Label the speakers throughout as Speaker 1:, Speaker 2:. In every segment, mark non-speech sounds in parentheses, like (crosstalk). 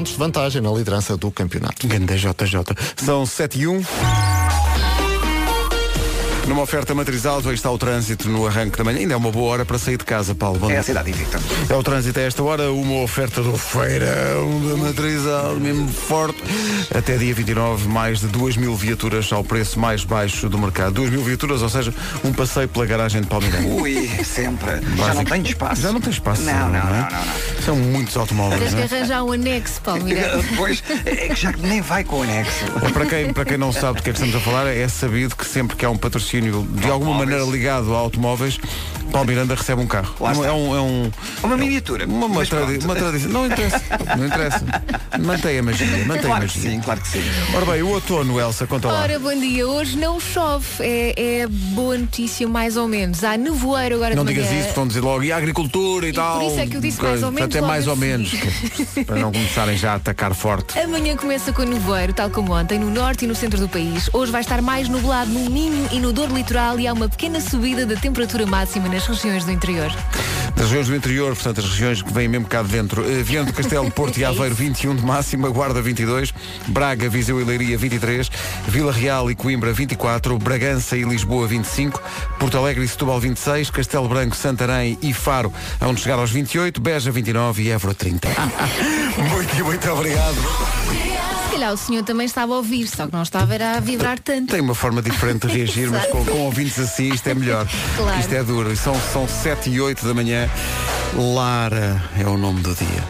Speaker 1: pontos de vantagem na liderança do campeonato.
Speaker 2: Ganda JJ. São 7 e 1. Numa oferta matriz alto, aí está o trânsito no arranque da manhã. Ainda é uma boa hora para sair de casa, Paulo. Bom
Speaker 3: É a cidade invicta.
Speaker 2: É o trânsito a esta hora, uma oferta do feirão da matriz alto, mesmo forte. Até dia 29, mais de 2 mil viaturas ao preço mais baixo do mercado. 2 mil viaturas, ou seja, um passeio pela garagem de Palmeiras.
Speaker 3: Ui, sempre. Já não tenho espaço.
Speaker 2: Já não tem espaço.
Speaker 3: Não, não,
Speaker 2: é?
Speaker 3: não, não, não.
Speaker 2: São muitos automóveis.
Speaker 4: Tens
Speaker 2: não
Speaker 4: que
Speaker 2: é?
Speaker 4: arranjar um anexo, Paulo Miranda. (laughs)
Speaker 3: Pois, é que já nem vai com o anexo.
Speaker 2: É, Para quem, para quem não sabe do que é que estamos a falar, é sabido que sempre que há um patrocínio de alguma maneira ligado a automóveis, Paulo Miranda recebe um carro.
Speaker 3: Lá está.
Speaker 2: É um, é um,
Speaker 3: Uma miniatura.
Speaker 2: uma, uma,
Speaker 3: Mas
Speaker 2: tradi-
Speaker 3: pronto.
Speaker 2: uma tradição. Não interessa. Não interessa. Mantém a magia. Mantém a
Speaker 3: Claro que
Speaker 2: magia.
Speaker 3: sim, claro que sim.
Speaker 2: Ora bem, o outono, Elsa, conta lá.
Speaker 4: Ora, bom dia. Hoje não chove. É, é boa notícia, mais ou menos. Há nevoeiro agora
Speaker 2: Não
Speaker 4: de
Speaker 2: digas
Speaker 4: manhã.
Speaker 2: isso, estão a dizer logo, e a agricultura e,
Speaker 4: E
Speaker 2: tal.
Speaker 4: por isso é que eu disse mais ou menos
Speaker 2: Até
Speaker 4: logo
Speaker 2: mais
Speaker 4: a
Speaker 2: ou menos.
Speaker 4: seguir.
Speaker 2: que- para não começarem já a atacar forte.
Speaker 4: Amanhã começa com nevoeiro, tal como ontem, no norte e no centro do país. Hoje vai estar mais nublado no Minho e no Douro Litoral e há uma pequena subida da temperatura máxima nas regiões do interior.
Speaker 2: Das regiões do interior, portanto, as regiões que vêm mesmo cá de dentro. Eh, Viana do Castelo, (laughs) Porto e Aveiro, 21 de máxima, Guarda 22, Braga, Viseu e Leiria 23, Vila Real e Coimbra 24, Bragança e Lisboa 25, Porto Alegre e Setúbal 26, Castelo Branco, Santarém e Faro, onde chegar aos 28, Beja 29 e Évora 30. (laughs) muito, muito obrigado.
Speaker 4: Calhar o senhor também estava a ouvir, só que não estava a vibrar tanto.
Speaker 2: Tem uma forma diferente de (laughs) reagir, mas com, com ouvintes assim isto é melhor.
Speaker 4: Claro.
Speaker 2: Isto é duro. São, são 7 e 8 da manhã. Lara é o nome do dia.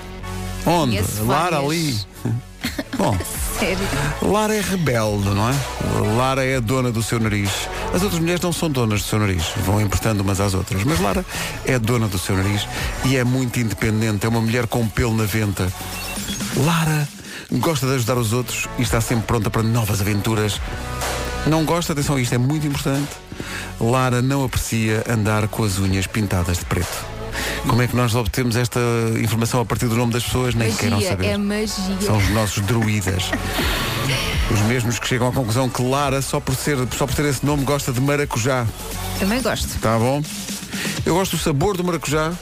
Speaker 2: Onde?
Speaker 4: Conheço
Speaker 2: Lara
Speaker 4: várias.
Speaker 2: ali. (laughs) Bom,
Speaker 4: Sério.
Speaker 2: Lara é rebelde, não é? Lara é dona do seu nariz. As outras mulheres não são donas do seu nariz, vão emprestando umas às outras. Mas Lara é dona do seu nariz e é muito independente, é uma mulher com pelo na venta. Lara gosta de ajudar os outros e está sempre pronta para novas aventuras. Não gosta, atenção, isto é muito importante. Lara não aprecia andar com as unhas pintadas de preto. Como é que nós obtemos esta informação a partir do nome das pessoas? Nem queiram
Speaker 4: Magia,
Speaker 2: saber.
Speaker 4: é magia.
Speaker 2: São os nossos druidas. Os mesmos que chegam à conclusão que Lara, só por, ser, só por ter esse nome, gosta de maracujá.
Speaker 4: Também gosto.
Speaker 2: Tá bom? Eu gosto do sabor do maracujá,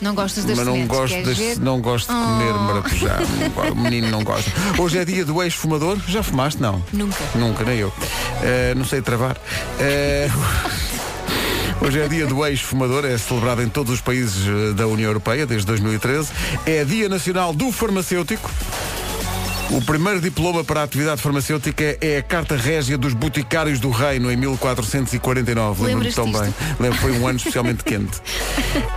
Speaker 4: Não gostas das
Speaker 2: mas não
Speaker 4: sementes,
Speaker 2: gosto,
Speaker 4: queres
Speaker 2: das-
Speaker 4: ver?
Speaker 2: não gosto de comer
Speaker 4: Oh.
Speaker 2: maracujá. (laughs) O menino não gosta. Hoje é dia do ex-fumador. Já fumaste? Não.
Speaker 4: Nunca.
Speaker 2: Nunca, nem eu. Eh, não sei travar. Eh, (laughs) Hoje é dia do ex-fumador, é celebrado em todos os países eh, da União Europeia desde 2013. É Dia Nacional do Farmacêutico. O primeiro diploma para a atividade farmacêutica é a Carta Régia dos Boticários do Reino, em 1449. Lembro-me tão bem. Lembro, foi um ano especialmente quente.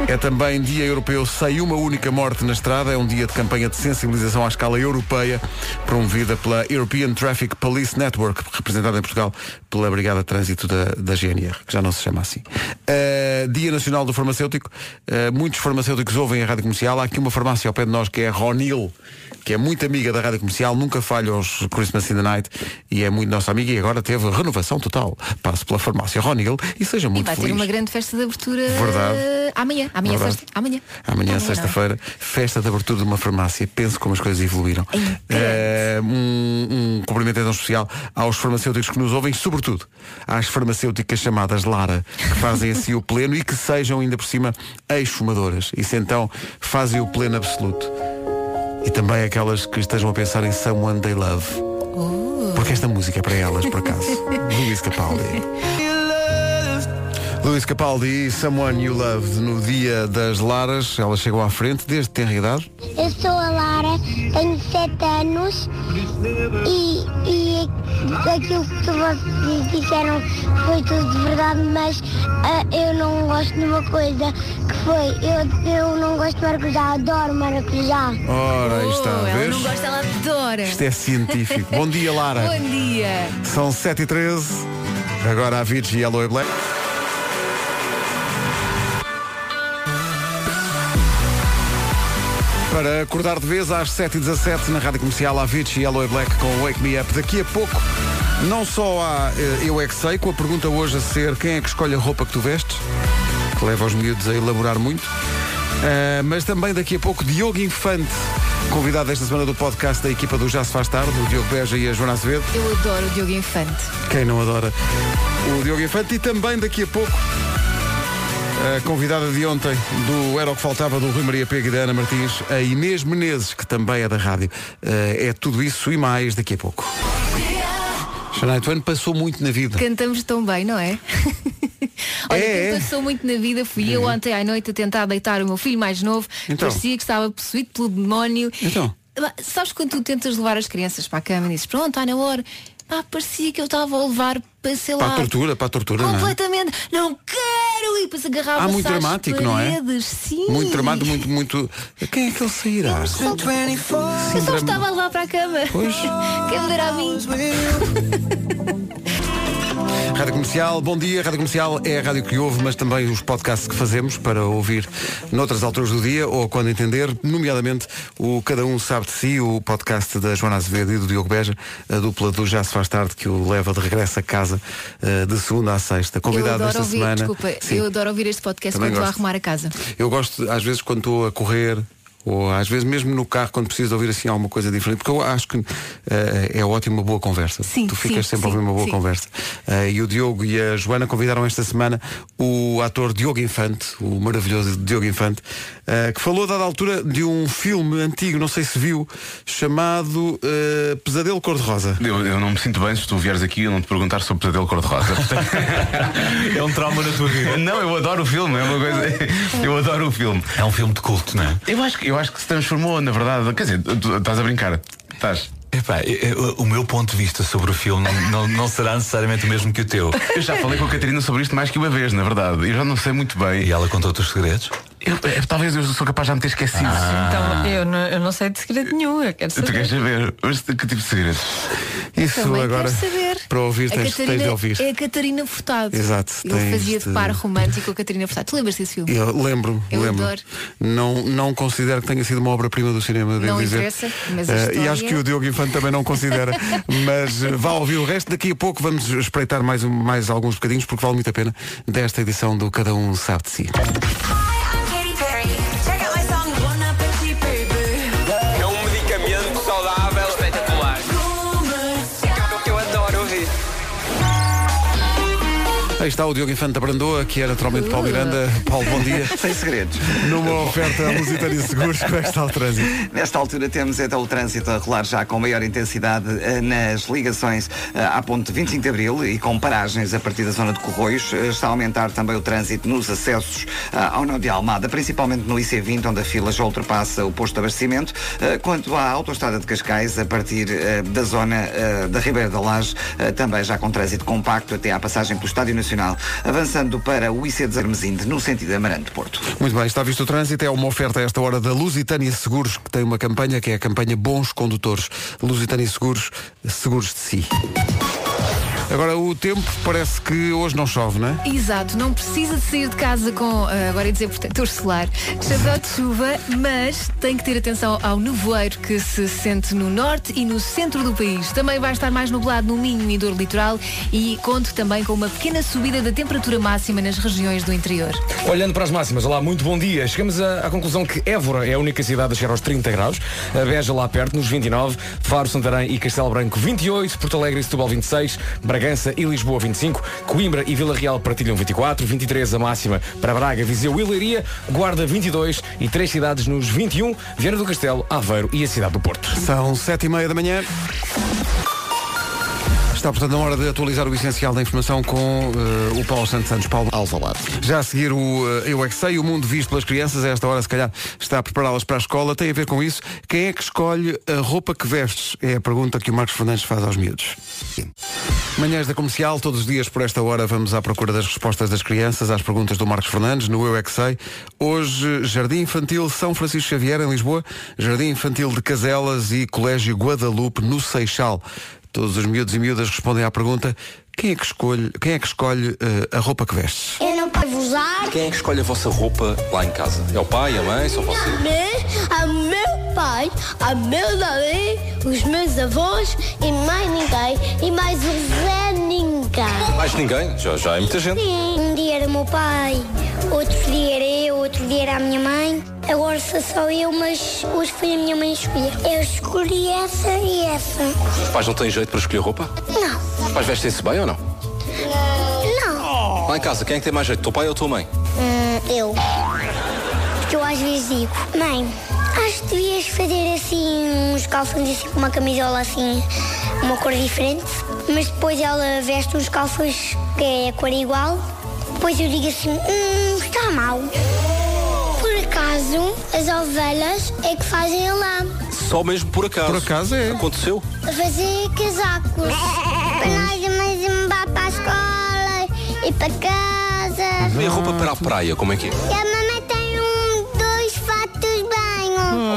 Speaker 2: É também Dia Europeu Sem Uma Única Morte na Estrada. É um dia de campanha de sensibilização à escala europeia, promovida pela European Traffic Police Network, representada em Portugal pela Brigada de Trânsito da, da GNR, que já não se chama assim. Uh, dia Nacional do Farmacêutico. Uh, muitos farmacêuticos ouvem a rádio comercial. Há aqui uma farmácia ao pé de nós que é a Ronil, que é muito amiga da rádio comercial, nunca falha aos Christmas in the Night e é muito nossa amiga e agora teve renovação total. Passe pela farmácia Ronil e seja
Speaker 4: E
Speaker 2: muito
Speaker 4: vai ter
Speaker 2: feliz.
Speaker 4: uma grande festa de abertura
Speaker 2: Verdade.
Speaker 4: amanhã. Amanhã,
Speaker 2: Verdade.
Speaker 4: sexta. Amanhã.
Speaker 2: Amanhã,
Speaker 4: Amanhã,
Speaker 2: sexta-feira, festa de abertura de uma farmácia. Pense como as coisas evoluíram.
Speaker 4: Grande.
Speaker 2: Eh, um, um cumprimento então especial aos farmacêuticos que nos ouvem, sobretudo às farmacêuticas chamadas Lara, que fazem assim o pleno e que sejam ainda por cima ex-fumadoras. Isso então fazem o pleno absoluto. E também aquelas que estejam a pensar em Someone They Love. Porque esta música é para elas, por acaso. (laughs) Luís Capaldi. Luís Capaldi e Someone You Loved no dia das Laras. Elas chegam à frente desde que tem idade.
Speaker 5: Eu sou a Lara, tenho 7 anos e, e aquilo que vocês disseram foi tudo de verdade, mas ah, eu não gosto de uma coisa foi, eu, eu não gosto de maracujá, adoro maracujá.
Speaker 2: Ora, aí está,
Speaker 4: Oh, ela
Speaker 2: vês?
Speaker 4: não gosta, ela adora.
Speaker 2: Isto é científico. Bom dia, Lara.
Speaker 4: Bom dia.
Speaker 2: São 7 e 13 Agora a Avicii Yellow e Black. Para acordar de vez às 7h17 na Rádio Comercial Avicii Yellow e Black com Wake Me Up. Daqui a pouco, não só há eh, Eu É Que Sei, com a pergunta hoje a ser quem é que escolhe a roupa que tu vestes, que leva os miúdos a elaborar muito. Eh, mas também daqui a pouco Diogo Infante, convidado esta semana do podcast da equipa do Já Se Faz Tarde, o Diogo Beja e a Joana Azevedo.
Speaker 4: Eu adoro o Diogo Infante.
Speaker 2: Quem não adora o Diogo Infante e também daqui a pouco A convidada de ontem do Era o que Faltava do Rui Maria Pega e da Ana Martins, a Inês Menezes, que também é da rádio. Eh, É tudo isso e mais daqui a pouco. Shania Twain passou muito na vida.
Speaker 4: Cantamos tão bem, não é? (laughs) (laughs) Olha,
Speaker 2: É,
Speaker 4: quem
Speaker 2: é.
Speaker 4: passou muito na vida fui eu ontem à noite a tentar deitar o meu filho mais novo.
Speaker 2: Então?
Speaker 4: Parecia que estava possuído pelo demónio.
Speaker 2: Então?
Speaker 4: Sabes quando tu tentas levar as crianças para a cama e dizes, pronto, está na hora. Ah, parecia que eu estava a levar para, sei lá,
Speaker 2: Para a tortura, para a tortura, não é?
Speaker 4: completamente. Não quero! E depois agarrava
Speaker 2: Ah, muito dramático, não é?
Speaker 4: Sim.
Speaker 2: Muito dramático, muito, muito. Quem é que ele sairá?
Speaker 4: Eu só estava a levar para a cama.
Speaker 2: Pois. (laughs)
Speaker 4: Quem me dera a mim? (laughs)
Speaker 2: Rádio Comercial, bom dia. Rádio Comercial é a rádio que ouve, mas também os podcasts que fazemos para ouvir noutras alturas do dia ou quando entender, nomeadamente o Cada Um Sabe de Si, o podcast da Joana Azevedo e do Diogo Beja, a dupla do Já Se Faz Tarde, que o leva de regresso a casa eh, de segunda à sexta. Convidado esta
Speaker 4: ouvir,
Speaker 2: semana.
Speaker 4: desculpa,
Speaker 2: Sim.
Speaker 4: eu adoro ouvir este podcast
Speaker 2: Também
Speaker 4: quando estou a
Speaker 2: gosto.
Speaker 4: arrumar a casa.
Speaker 2: Eu gosto, às vezes, quando estou a correr, ou às vezes mesmo no carro, quando preciso de ouvir assim alguma coisa diferente, porque eu acho que eh, é ótimo uma boa conversa.
Speaker 4: Sim,
Speaker 2: tu ficas
Speaker 4: sim,
Speaker 2: sempre a ouvir
Speaker 4: sim,
Speaker 2: uma boa
Speaker 4: sim.
Speaker 2: conversa. Eh, e o Diogo e a Joana convidaram esta semana o ator Diogo Infante, o maravilhoso Diogo Infante, eh, que falou a dada altura de um filme antigo, não sei se viu, chamado Pesadelo Cor-de-Rosa.
Speaker 6: Eu, eu não me sinto bem se tu vieres aqui e não te perguntar sobre Pesadelo Cor-de-Rosa. (laughs)
Speaker 7: É um trauma na tua vida.
Speaker 6: não, eu adoro o filme, é uma coisa. Eu adoro o filme.
Speaker 7: É um filme de culto, não é?
Speaker 6: Eu acho, que- eu acho que se transformou, na verdade. Quer dizer, estás a brincar. Estás.
Speaker 7: Epá, o meu ponto de vista sobre o filme não, não, não será necessariamente o mesmo que o teu.
Speaker 6: Eu já falei com a Catarina sobre isto mais que uma vez, na verdade. Eu já não sei muito bem.
Speaker 7: E ela contou-te os segredos?
Speaker 6: Eu- é, talvez eu sou capaz de já me ter esquecido.
Speaker 8: Então, eu não, eu não sei de segredo nenhum, eu quero
Speaker 6: Tu queres
Speaker 8: saber.
Speaker 6: saber? Mas Que tipo de segredos?
Speaker 2: Isso
Speaker 4: Também
Speaker 2: agora,
Speaker 4: quero saber.
Speaker 2: para ouvir,
Speaker 4: a
Speaker 2: tens, tens
Speaker 4: Catarina
Speaker 2: de ouvir.
Speaker 4: É a Catarina Furtado.
Speaker 2: Exato,
Speaker 4: Ele
Speaker 2: tens
Speaker 4: fazia de
Speaker 2: de-
Speaker 4: par romântico a Catarina Furtado. Tu lembras desse filme?
Speaker 2: Eu lembro,
Speaker 4: Eu
Speaker 2: lembro.
Speaker 4: adoro.
Speaker 2: Não, não considero que tenha sido uma obra-prima do cinema, devo
Speaker 4: Não
Speaker 2: dizer.
Speaker 4: interessa, mas
Speaker 2: Eh, E acho que o Diogo Infante também não considera. (laughs) mas eh, vá ouvir o resto. Daqui a pouco vamos espreitar mais, mais alguns bocadinhos, porque vale muito a pena, desta edição do Cada Um Sabe de Si. Aí está o Diogo Infante da Brandoa, que é naturalmente Paulo Miranda. Paulo, bom dia. (laughs)
Speaker 3: Sem segredos.
Speaker 2: Numa oferta a Lusitânia Seguros, como é que está o trânsito?
Speaker 3: Nesta altura temos então o trânsito a rolar já com maior intensidade eh, nas ligações eh, à ponte 25 de Abril e com paragens a partir da zona de Corroios. Eh, Está a aumentar também o trânsito nos acessos ao nó de Almada, principalmente no IC20, onde a fila já ultrapassa o posto de abastecimento. Quanto à autoestrada de Cascais, a partir da zona da Ribeira da Laje, também já com trânsito compacto até à passagem pelo Estádio Nacional, avançando para o IC de no sentido Amarante-Porto.
Speaker 2: Muito bem, está visto o trânsito. É uma oferta a esta hora da Lusitânia Seguros, que tem uma campanha que é a campanha Bons Condutores. Lusitânia Seguros, seguros de si. Agora o tempo parece que hoje não chove, não é?
Speaker 4: Exato, não precisa de sair de casa com, ah, agora ia dizer protetor solar, chapéu de chuva, mas tem que ter atenção ao nevoeiro que se sente no norte e no centro do país. Também vai estar mais nublado no Minho e Dor Litoral e conto também com uma pequena subida da temperatura máxima nas regiões do interior.
Speaker 9: Olhando para as máximas, olá, muito bom dia. Chegamos à, à conclusão que Évora é a única cidade a chegar aos 30 graus, a Beja lá perto, nos 29, Faro, Santarém e Castelo Branco 28, Porto Alegre e Setúbal 26, Bragança e Lisboa 25, Coimbra e Vila Real partilham 24, 23 a máxima para Braga, Viseu e Leiria, Guarda 22 e três cidades nos 21, Viana do Castelo, Aveiro e a cidade do Porto.
Speaker 2: São sete e meia da manhã. Está, portanto, na hora de atualizar o essencial da informação com eh, o Paulo Santos Santos. Paulo
Speaker 1: Alvalade.
Speaker 2: Já a seguir o eh, Eu é que sei, o mundo visto pelas crianças, a esta hora se calhar está a prepará-las para a escola. Tem a ver com isso. Quem é que escolhe a roupa que vestes? É a pergunta que o Marcos Fernandes faz aos miúdos. Manhãs da Comercial, todos os dias por esta hora vamos à procura das respostas das crianças às perguntas do Marcos Fernandes no Eu é que sei. Hoje, Jardim Infantil São Francisco Xavier em Lisboa, Jardim Infantil de Caselas e Colégio Guadalupe no Seixal. Todos os miúdos e miúdas respondem à pergunta quem é que escolhe, quem é que escolhe eh, a roupa que vestes?
Speaker 5: Eu não posso usar,
Speaker 10: Quem é que escolhe a vossa roupa lá em casa? É o pai, a mãe, só você?
Speaker 5: mas a meu pai, a meu Davi, os meus avós e mais ninguém. E mais o Zé ninguém.
Speaker 10: Mais ninguém? Já, já é muita gente.
Speaker 5: Sim. Um dia era o meu pai, outro dia era eu, outro dia era a minha mãe. Agora sou só eu, mas hoje foi a minha mãe escolher. Eu escolhi essa e essa.
Speaker 10: Os pais não têm jeito para escolher roupa?
Speaker 5: Não,
Speaker 10: Os pais vestem-se bem ou não?
Speaker 5: não.
Speaker 10: Lá em casa, quem é que tem mais jeito? Teu pai ou tua mãe?
Speaker 5: Hum, eu. Porque eu às vezes digo, mãe, acho que devias fazer assim uns calções assim com uma camisola assim, uma cor diferente. Mas depois ela veste uns calções que é a cor igual. Depois eu digo assim, hum, está mal. Por acaso, as ovelhas é que fazem a lã.
Speaker 10: Só mesmo por acaso.
Speaker 2: Por acaso é.
Speaker 10: Aconteceu?
Speaker 5: A fazer casacos. (laughs) para nós mais levar para a escola e para casa.
Speaker 10: E a roupa para a praia, como é que é?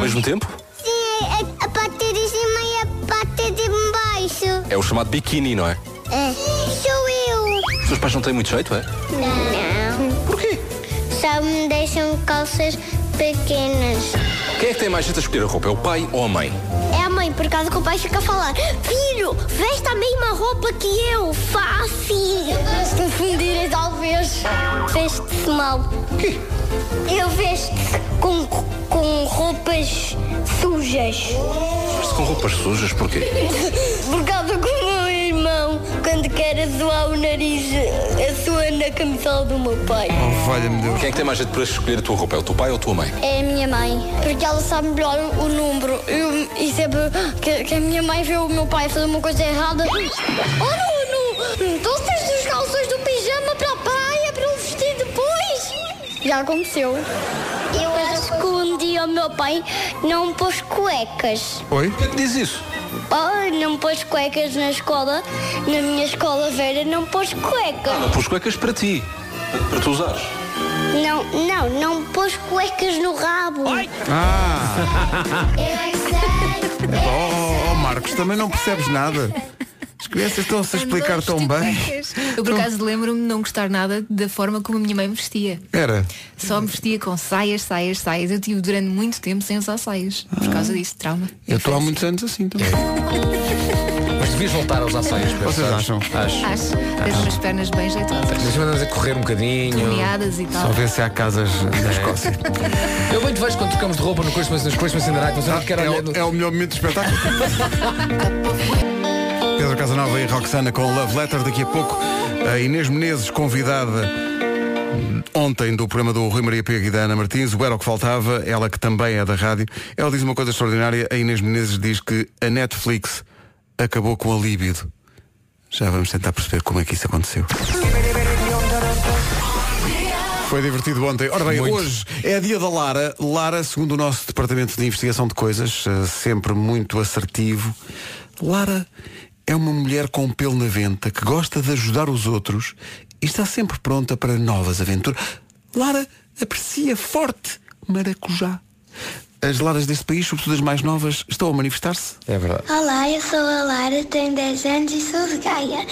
Speaker 10: Mesmo tempo?
Speaker 5: Sim, a, a parte de cima e a parte de baixo.
Speaker 10: É o chamado biquíni, não é?
Speaker 5: É. Sou eu.
Speaker 10: Os seus pais não têm muito jeito, é?
Speaker 5: Não. Porquê? Só me deixam calças pequenas.
Speaker 10: Quem é que tem mais jeito a escolher a roupa? É o pai ou a mãe?
Speaker 5: É a mãe, por causa que o pai fica a falar Filho, veste a mesma roupa que eu, fácil Se confundirem talvez Veste-se mal
Speaker 10: Quê?
Speaker 5: Eu vesto com, com roupas sujas
Speaker 10: Veste com roupas sujas, porquê? (laughs)
Speaker 5: Por causa que o meu irmão Quando quer zoar o nariz Assoa na camisola do meu pai
Speaker 2: Oh, valha-me Deus.
Speaker 10: Quem é que tem mais jeito para escolher a tua roupa? É o teu pai ou a tua mãe?
Speaker 5: É a minha mãe, porque ela sabe melhor o número. Eu, e sempre que, que a minha mãe vê o meu pai fazer uma coisa errada. Oh, Nuno! Tu tens os calções do pijama para a praia para o vestir depois? Já aconteceu. Eu acho que um dia o meu pai não pôs cuecas.
Speaker 2: Oi?
Speaker 10: Quem é que diz isso?
Speaker 5: Oh, não pôs cuecas na escola. Na minha escola Vera não pôs cuecas.
Speaker 10: Não pôs cuecas para ti. Para tu usares.
Speaker 5: Não, não, não pôs cuecas no rabo.
Speaker 2: Ah,
Speaker 5: Eu é que sei. (laughs)
Speaker 2: oh, oh, Marcos, também não percebes nada. As crianças estão-se a explicar tão bem.
Speaker 4: Eu por acaso lembro-me de não gostar nada da forma como a minha mãe me vestia.
Speaker 2: Era.
Speaker 4: Só me vestia com saias, saias, saias. Eu tive durante muito tempo sem usar saias. Por causa disso, trauma.
Speaker 2: Eu estou há muitos anos assim também.
Speaker 9: Mas devias voltar a usar saias. Pedro,
Speaker 2: Vocês
Speaker 9: sabes?
Speaker 2: acham?
Speaker 9: Acho.
Speaker 4: Acho. Tens umas pernas bem jeitosas.
Speaker 9: Mas a correr um bocadinho.
Speaker 4: Torneadas e tal.
Speaker 2: Só ver se há casas na Escócia.
Speaker 9: Eu bem te vejo quando trocamos de roupa no Christmas, nos Christmas in the Night, mas eu não quero
Speaker 2: É
Speaker 9: olhar.
Speaker 2: o, é o melhor momento do espetáculo. (laughs) Casanova e Roxana com Love Letter. Daqui a pouco, a Inês Menezes, convidada ontem do programa do Rui Maria Pego e da Ana Martins, o Era o que Faltava, ela que também é da rádio. Ela diz uma coisa extraordinária. A Inês Menezes diz que a Netflix acabou com a libido. Já vamos tentar perceber como é que isso aconteceu. Foi divertido ontem. Ora bem,
Speaker 9: Muito.
Speaker 2: hoje é dia da Lara. Lara, segundo o nosso departamento de investigação de coisas, eh, sempre muito assertivo. Lara é uma mulher com pelo na venta que gosta de ajudar os outros e está sempre pronta para novas aventuras. Lara aprecia forte maracujá. As Laras deste país, sobretudo as mais novas, estão a manifestar-se.
Speaker 9: É verdade.
Speaker 5: Olá, eu sou a Lara, tenho 10 anos e sou de Gaia.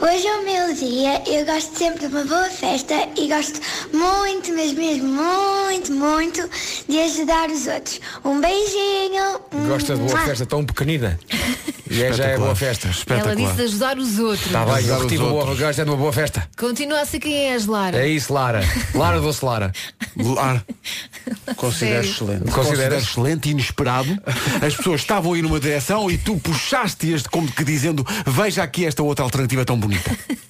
Speaker 5: Hoje é o meu dia, eu gosto sempre de uma boa festa e gosto muito, mas mesmo muito, muito de ajudar os outros. Um beijinho.
Speaker 9: Gosta de boa
Speaker 5: Mua.
Speaker 9: festa tão pequenina. E é, já é boa festa.
Speaker 4: Ela disse de ajudar os outros.
Speaker 9: Está bem,
Speaker 2: Ajudar
Speaker 9: eu uma boa,
Speaker 2: outros.
Speaker 9: gosta de uma boa festa.
Speaker 4: Continua a ser quem és, Lara.
Speaker 9: É isso, Lara. Lara doce Lara.
Speaker 2: Lara. (laughs) Considero excelente.
Speaker 9: Consideras?
Speaker 2: Considero excelente e inesperado. As pessoas estavam aí numa direção e tu puxaste-as como que dizendo veja aqui esta outra alternativa tão bonita. (laughs)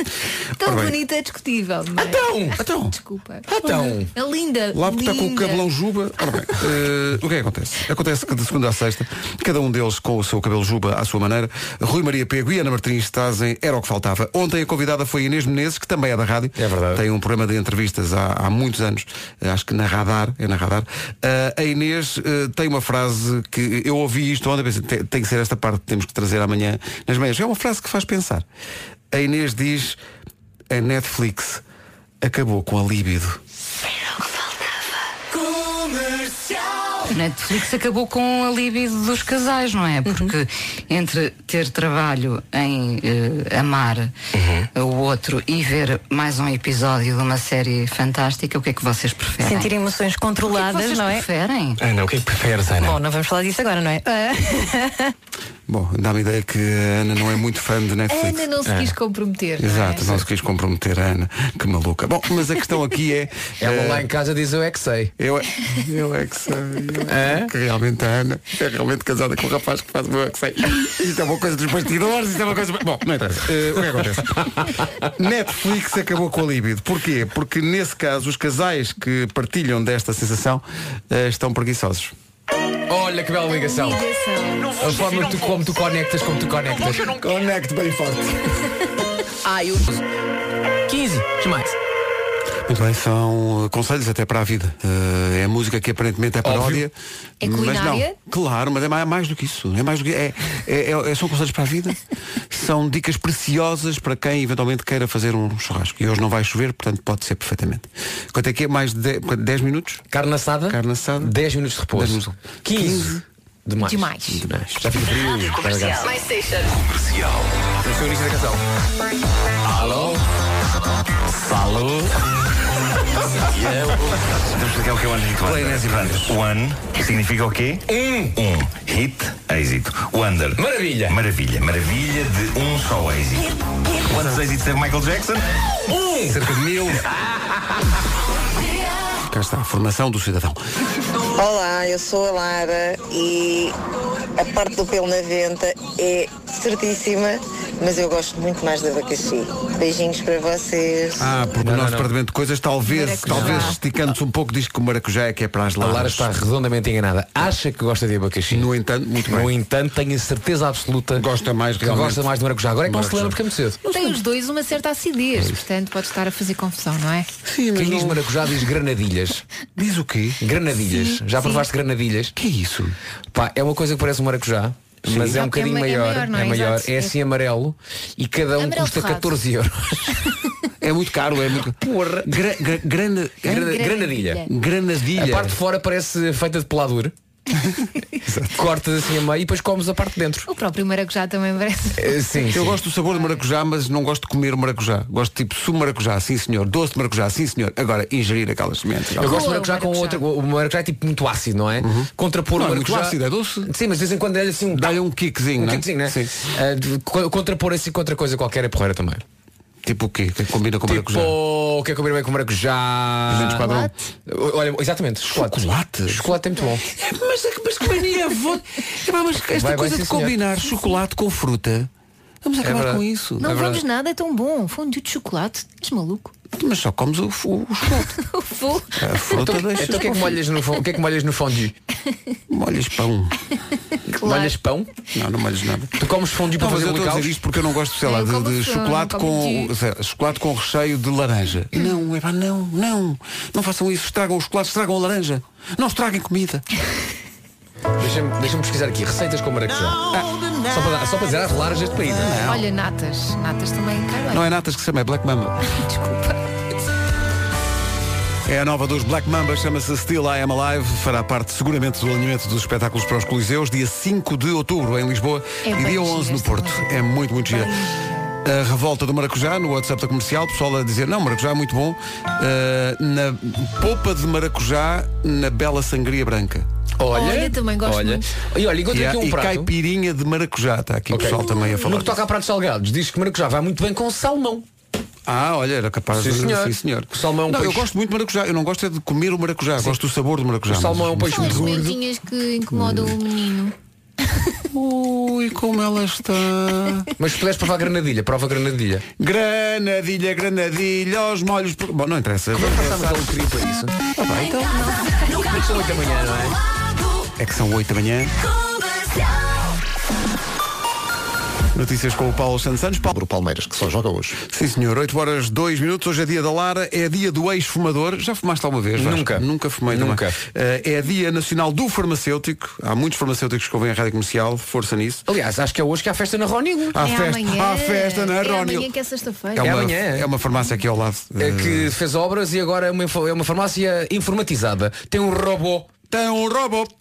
Speaker 4: Tão
Speaker 2: Ora bem.
Speaker 4: bonita é discutível. mas-
Speaker 9: Então,
Speaker 2: Então,
Speaker 4: Desculpa.
Speaker 9: então.
Speaker 4: É linda.
Speaker 2: lá porque está com o
Speaker 4: linda.
Speaker 2: cabelão juba. Ora bem, eh, o que é que acontece? Acontece que de segunda a sexta, cada um deles com o seu cabelo juba à sua maneira, Rui Maria Pego e Ana Martins trazem Era o que Faltava. Ontem a convidada foi Inês Menezes, que também é da rádio.
Speaker 9: É verdade.
Speaker 2: Tem um programa de entrevistas há, há muitos anos, eh, acho que na Radar, é na Radar. Eh, a Inês eh, tem uma frase que eu ouvi isto ontem, pensei, tem, tem que ser esta parte que temos que trazer amanhã nas manhãs. É uma frase que faz pensar. A Inês diz, a Netflix acabou com a libido.
Speaker 11: A Netflix acabou com a libido dos casais, não é? Porque entre ter trabalho em eh, amar o outro e ver mais um episódio de uma série fantástica, o que é que vocês preferem?
Speaker 8: Sentir emoções controladas,
Speaker 11: vocês
Speaker 8: não é?
Speaker 11: preferem?
Speaker 6: Ana, o que é que preferes, Ana?
Speaker 8: Bom, não vamos falar disso agora, não é? (laughs)
Speaker 2: Bom, dá-me a ideia que a Ana não é muito fã de Netflix.
Speaker 4: Ana não se
Speaker 2: É.
Speaker 4: quis comprometer. não é?
Speaker 2: Exato, não se quis comprometer a Ana. Que maluca. Bom, mas a questão aqui é.
Speaker 9: Ela
Speaker 2: eh,
Speaker 9: lá em casa diz eu é que sei.
Speaker 2: Eu, é- eu é que sei. Eu é que realmente a Ana é realmente casada com o rapaz que faz o eu é que sei. Isto é uma coisa dos bastidores, isto é uma coisa. Bom, não interessa. Eh, o que acontece? Netflix acabou com a libido. Porquê? Porque nesse caso os casais que partilham desta sensação eh, estão preguiçosos.
Speaker 9: Olha que bela ligação. A forma que tu, como tu conectas, como tu conectas.
Speaker 2: Conecto bem forte.
Speaker 9: Ai, eu... 15, mais.
Speaker 2: Muito bem, são eh, conselhos até para a vida. Eh, é música que aparentemente é paródia.
Speaker 4: É
Speaker 2: mas não.
Speaker 4: culinária?
Speaker 2: Claro, mas é mais, mais do que isso. É mais do que é, é- é- são conselhos para a vida. (laughs) são dicas preciosas para quem eventualmente queira fazer um churrasco. E hoje não vai chover, portanto pode ser perfeitamente. Quanto é que é? Mais de 10 minutos?
Speaker 9: Carne assada?
Speaker 2: Carne assada.
Speaker 9: 10 minutos de repouso.
Speaker 2: 10 minutos.
Speaker 9: 15. Demais.
Speaker 4: Demais.
Speaker 9: Demais. Já fica frio.
Speaker 12: Comercial.
Speaker 7: Comercial.
Speaker 9: Esse é o início da canção. Alô?
Speaker 7: Alô? Temos que explicar o que é One Hit Wonder. One significa o quê? Um. Um. Hit, êxito. Wonder.
Speaker 9: Maravilha.
Speaker 7: Maravilha. Maravilha de um só êxito. Quantos êxitos teve Michael Jackson? Um.
Speaker 2: Cerca de mil. (laughs) Cá está a formação do cidadão.
Speaker 13: Olá, eu sou a Lara e a parte do pelo na venta é certíssima, mas eu gosto muito mais da abacaxi. Beijinhos para vocês.
Speaker 2: Ah, porque
Speaker 9: Não,
Speaker 2: o nosso
Speaker 9: não.
Speaker 2: departamento de coisas talvez,
Speaker 4: Maracujá.
Speaker 2: talvez esticando-se um pouco diz que o maracujá é que é para as
Speaker 9: A
Speaker 2: laras.
Speaker 9: Lara está redondamente enganada. Acha que gosta de abacaxi.
Speaker 2: No entanto, muito bem.
Speaker 9: No entanto, tenho a certeza absoluta
Speaker 2: Gosta mais realmente.
Speaker 9: gosta mais de maracujá. Agora é que não se lembra porque é muito cedo.
Speaker 4: Tem os dois uma certa acidez, portanto pode estar a fazer confusão, não é?
Speaker 2: Sim, mas
Speaker 9: Quem diz
Speaker 2: não-
Speaker 9: maracujá diz granadilhas.
Speaker 2: Diz o quê?
Speaker 9: Granadilhas.
Speaker 4: Sim,
Speaker 9: Já
Speaker 4: sim.
Speaker 9: provaste granadilhas?
Speaker 2: Que é isso?
Speaker 9: Pá, é uma coisa que parece um maracujá. Mas é
Speaker 4: É
Speaker 9: um bocadinho
Speaker 4: ma- é
Speaker 9: maior,
Speaker 4: maior, não é?
Speaker 9: é maior,
Speaker 4: Exato.
Speaker 9: é assim amarelo e cada um
Speaker 4: Amarelo
Speaker 9: custa
Speaker 4: torrado.
Speaker 9: 14 euros.
Speaker 2: É muito caro, é muito.
Speaker 9: Porra.
Speaker 2: Gra, gra, grana,
Speaker 9: Grana- Granadilha.
Speaker 2: Granadilha.
Speaker 9: A parte de fora parece feita de peladura. (laughs) Cortas assim a meio e depois comes a parte de dentro.
Speaker 4: O próprio maracujá também parece.
Speaker 9: Eh, Sim,
Speaker 2: Eu
Speaker 9: sim.
Speaker 2: gosto do sabor de maracujá, mas não gosto de comer o maracujá. Gosto tipo sumo de maracujá, sim senhor. Doce de maracujá, sim senhor. Agora, ingerir aquelas sementes.
Speaker 9: Eu gosto de
Speaker 4: Boa,
Speaker 9: maracujá
Speaker 4: o
Speaker 9: com
Speaker 4: maracujá.
Speaker 9: outra. O maracujá é tipo muito ácido, não é? Contrapor
Speaker 2: Não,
Speaker 9: o
Speaker 2: é muito
Speaker 9: maracujá.
Speaker 2: ácido, é doce.
Speaker 9: Sim, mas de vez em quando dá-lhe assim um.
Speaker 2: Dá-lhe um kickzinho,
Speaker 9: um
Speaker 2: não é?
Speaker 9: kickzinho, né?
Speaker 2: Sim.
Speaker 9: Co- contrapor assim com outra coisa qualquer é porreira também.
Speaker 2: Tipo o quê? Que combina com
Speaker 9: Tipo,
Speaker 2: maracujá?
Speaker 9: o que é comer bem com maracujá?
Speaker 2: Pimentos padrão.
Speaker 9: Olha, exatamente, chocolate.
Speaker 2: Chocolate?
Speaker 9: Chocolate é muito bom. (laughs)
Speaker 2: Mas, mas que mania vou... Mas esta
Speaker 9: Vai, vai,
Speaker 2: coisa
Speaker 9: sim,
Speaker 2: de
Speaker 9: senhor.
Speaker 2: combinar chocolate com fruta. Vamos acabar
Speaker 9: verdade.
Speaker 2: com isso.
Speaker 4: Não
Speaker 9: É
Speaker 4: vamos
Speaker 9: verdade.
Speaker 4: nada, é tão bom. Fondue de chocolate. És maluco.
Speaker 2: Mas só comes o, o, o chocolate. (laughs)
Speaker 4: O
Speaker 2: A fruta
Speaker 9: Então,
Speaker 2: deixa.
Speaker 9: então o que é que molhas no, o que é que molhas no fondue? (laughs)
Speaker 2: Molhas pão.
Speaker 4: Claro.
Speaker 9: Molhas pão?
Speaker 2: Não, não molhas nada.
Speaker 9: Tu comes fondue para
Speaker 2: Não,
Speaker 9: fazer
Speaker 2: eu estou a dizer isto porque eu não gosto, sei lá, de, de chocolate com lá, chocolate com recheio de laranja. Não, epá, não, não. Não façam isso, estragam o chocolate, estragam a laranja. Não estraguem comida. (laughs)
Speaker 9: Deixa-me deixa pesquisar aqui, receitas com maracujá. Ah, só, para, só para dizer às laras deste país. não é?
Speaker 4: Olha, natas. Natas também.
Speaker 2: Não é natas que se chama, é Black Mamba. (laughs)
Speaker 4: Desculpa.
Speaker 2: É a nova dos Black Mamba, chama-se Still I Am Alive, fará parte seguramente do alinhamento dos espetáculos para os Coliseus, dia 5 de outubro em Lisboa
Speaker 4: É
Speaker 2: e dia
Speaker 4: gira
Speaker 2: 11 no Porto. É muito, muito gira. A revolta do maracujá no WhatsApp da comercial, pessoal a dizer, não, maracujá é muito bom. Uh, na polpa de maracujá, na bela sangria branca.
Speaker 9: Olha,
Speaker 4: Olha, também gosto
Speaker 9: olha.
Speaker 4: muito.
Speaker 9: E olha,
Speaker 2: E,
Speaker 9: encontrei
Speaker 2: há-
Speaker 9: aqui um
Speaker 2: e
Speaker 9: prato.
Speaker 2: caipirinha de maracujá, está aqui
Speaker 9: Ok.
Speaker 2: o pessoal também a falar.
Speaker 9: No que toca a pratos salgados, diz que maracujá vai muito bem com salmão.
Speaker 2: Ah, olha, era capaz
Speaker 9: Sim,
Speaker 2: de.
Speaker 9: senhor.
Speaker 2: Sim, senhor.
Speaker 9: O salmão é um
Speaker 2: não, eu
Speaker 9: peixe.
Speaker 2: gosto muito de maracujá. Eu não gosto é de comer o maracujá, gosto do sabor do maracujá.
Speaker 9: O salmão é um peixe muito gordo.
Speaker 4: sementinhas que incomodam o menino. (laughs)
Speaker 2: Ui, como ela está.
Speaker 9: Mas se puderes provar granadilha, prova granadilha.
Speaker 2: Granadilha, granadilha, aos molhos. por- Bom, não interessa.
Speaker 9: Passamos ele queria para isso.
Speaker 2: Ah, pá, então,
Speaker 9: Mas são 8 da manhã, não é?
Speaker 2: É que são 8 da manhã. Notícias com o Paulo Santos Santos. Paulo.
Speaker 1: Para o Palmeiras, que só joga hoje.
Speaker 2: Sim, senhor. 8 horas 2 minutos. Hoje é dia da Lara. É dia do ex-fumador. Já fumaste alguma vez? Vasco?
Speaker 9: Nunca.
Speaker 2: Nunca fumei
Speaker 9: Nunca.
Speaker 2: também. Eh, é dia nacional do farmacêutico. Há muitos farmacêuticos que ouvem a rádio comercial. Força nisso.
Speaker 9: Aliás, acho que é hoje que há festa na Ronil.
Speaker 2: Há
Speaker 4: é
Speaker 2: festa,
Speaker 4: amanhã.
Speaker 2: há festa na
Speaker 4: é
Speaker 2: Ronil.
Speaker 4: amanhã que é sexta-feira.
Speaker 2: É uma,
Speaker 9: amanhã, é?
Speaker 2: é uma farmácia aqui ao lado.
Speaker 9: É
Speaker 2: Eh,
Speaker 9: que fez obras e agora é uma, é uma farmácia informatizada. Tem um robô
Speaker 2: tem um robô. (laughs)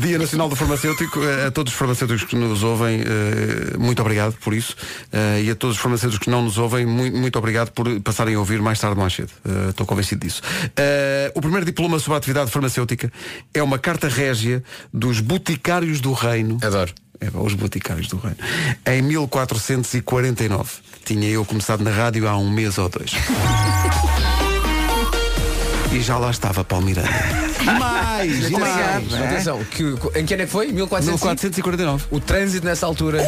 Speaker 2: Dia Nacional do Farmacêutico. Eh, A todos os farmacêuticos que nos ouvem, eh, muito obrigado por isso. Eh, E a todos os farmacêuticos que não nos ouvem, muito, obrigado por passarem a ouvir mais tarde ou mais cedo. Estou convencido disso. O primeiro diploma sobre a atividade farmacêutica é uma carta régia dos boticários do reino.
Speaker 9: Adoro.
Speaker 2: É, os boticários do reino. Em 1449. Tinha eu começado na rádio há um mês ou dois. (laughs) E já lá estava Paulo Miranda. (laughs) mais, mais.
Speaker 9: Atenção, que, em que ano é que foi? 1400?
Speaker 2: 1449.
Speaker 9: O trânsito nessa altura.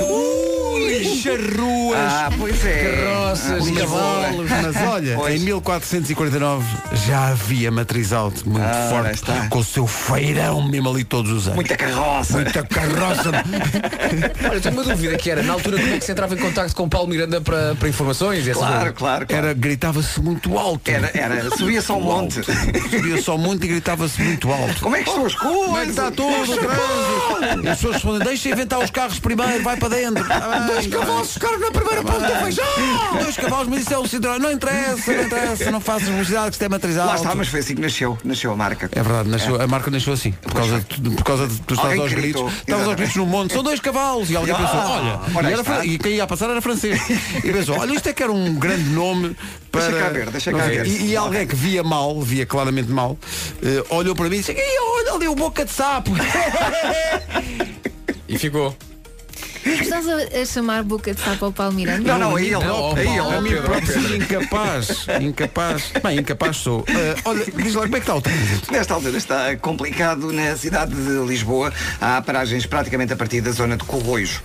Speaker 2: Charruas,
Speaker 3: Ah, pois é.
Speaker 9: Carroças,
Speaker 3: Ah,
Speaker 9: cavalos. (laughs)
Speaker 2: Mas olha,
Speaker 3: Pois.
Speaker 2: em 1449 já havia matriz alto muito
Speaker 3: Ah,
Speaker 2: forte,
Speaker 3: está.
Speaker 2: com o seu feirão mesmo ali todos os anos.
Speaker 3: Muita carroça.
Speaker 2: Muita carroça. (laughs)
Speaker 9: Olha, tenho uma dúvida que era, na altura como é que se entrava em contacto com o Paulo Miranda para, para informações? e essas
Speaker 3: Claro,
Speaker 9: coisas?
Speaker 3: claro, claro.
Speaker 2: Era, gritava-se muito alto.
Speaker 3: Era, era, subia-se ao monte.
Speaker 2: Subia só muito e gritava-se muito alto.
Speaker 3: Como é que estão as coisas?
Speaker 2: Como é que está tudo? o trânsito? E as pessoas respondem, deixa inventar os carros primeiro, vai para dentro. (laughs) Dois cavalos ficaram na primeira ponta do feijão. Dois cavalos, mas isso é o Citroën. Não interessa, não interessa, não faças velocidade que isto é matrizado.
Speaker 3: Lá está, mas foi assim que nasceu, nasceu a marca.
Speaker 2: É verdade, nasceu- a marca nasceu assim. Por causa de, por causa de tu estavas
Speaker 3: Alguém
Speaker 2: aos gritos. Estavas aos gritos no monte, são dois cavalos. E alguém
Speaker 3: Ah,
Speaker 2: pensou, olha,
Speaker 3: ora
Speaker 2: e, era e quem ia a passar era francês. E pensou, olha, isto é que era um grande nome para.
Speaker 3: Deixa cá ver, deixa cá ver.
Speaker 2: E, e alguém que via mal, via claramente mal, eh, olhou para mim e disse, "Ih, olha ali o boca de sapo. (laughs)
Speaker 9: E ficou.
Speaker 4: Estás a, a chamar boca de sapo ao Paulo Miranda?
Speaker 3: Não, não, é ele.
Speaker 9: Não,
Speaker 3: é ele.
Speaker 9: Paulo.
Speaker 2: A mim próprio incapaz, incapaz. Bem, incapaz sou. Eh, olha, diz lá como é que está o trânsito.
Speaker 3: Nesta altura está complicado na cidade de Lisboa. Há paragens praticamente a partir da zona de Corroios.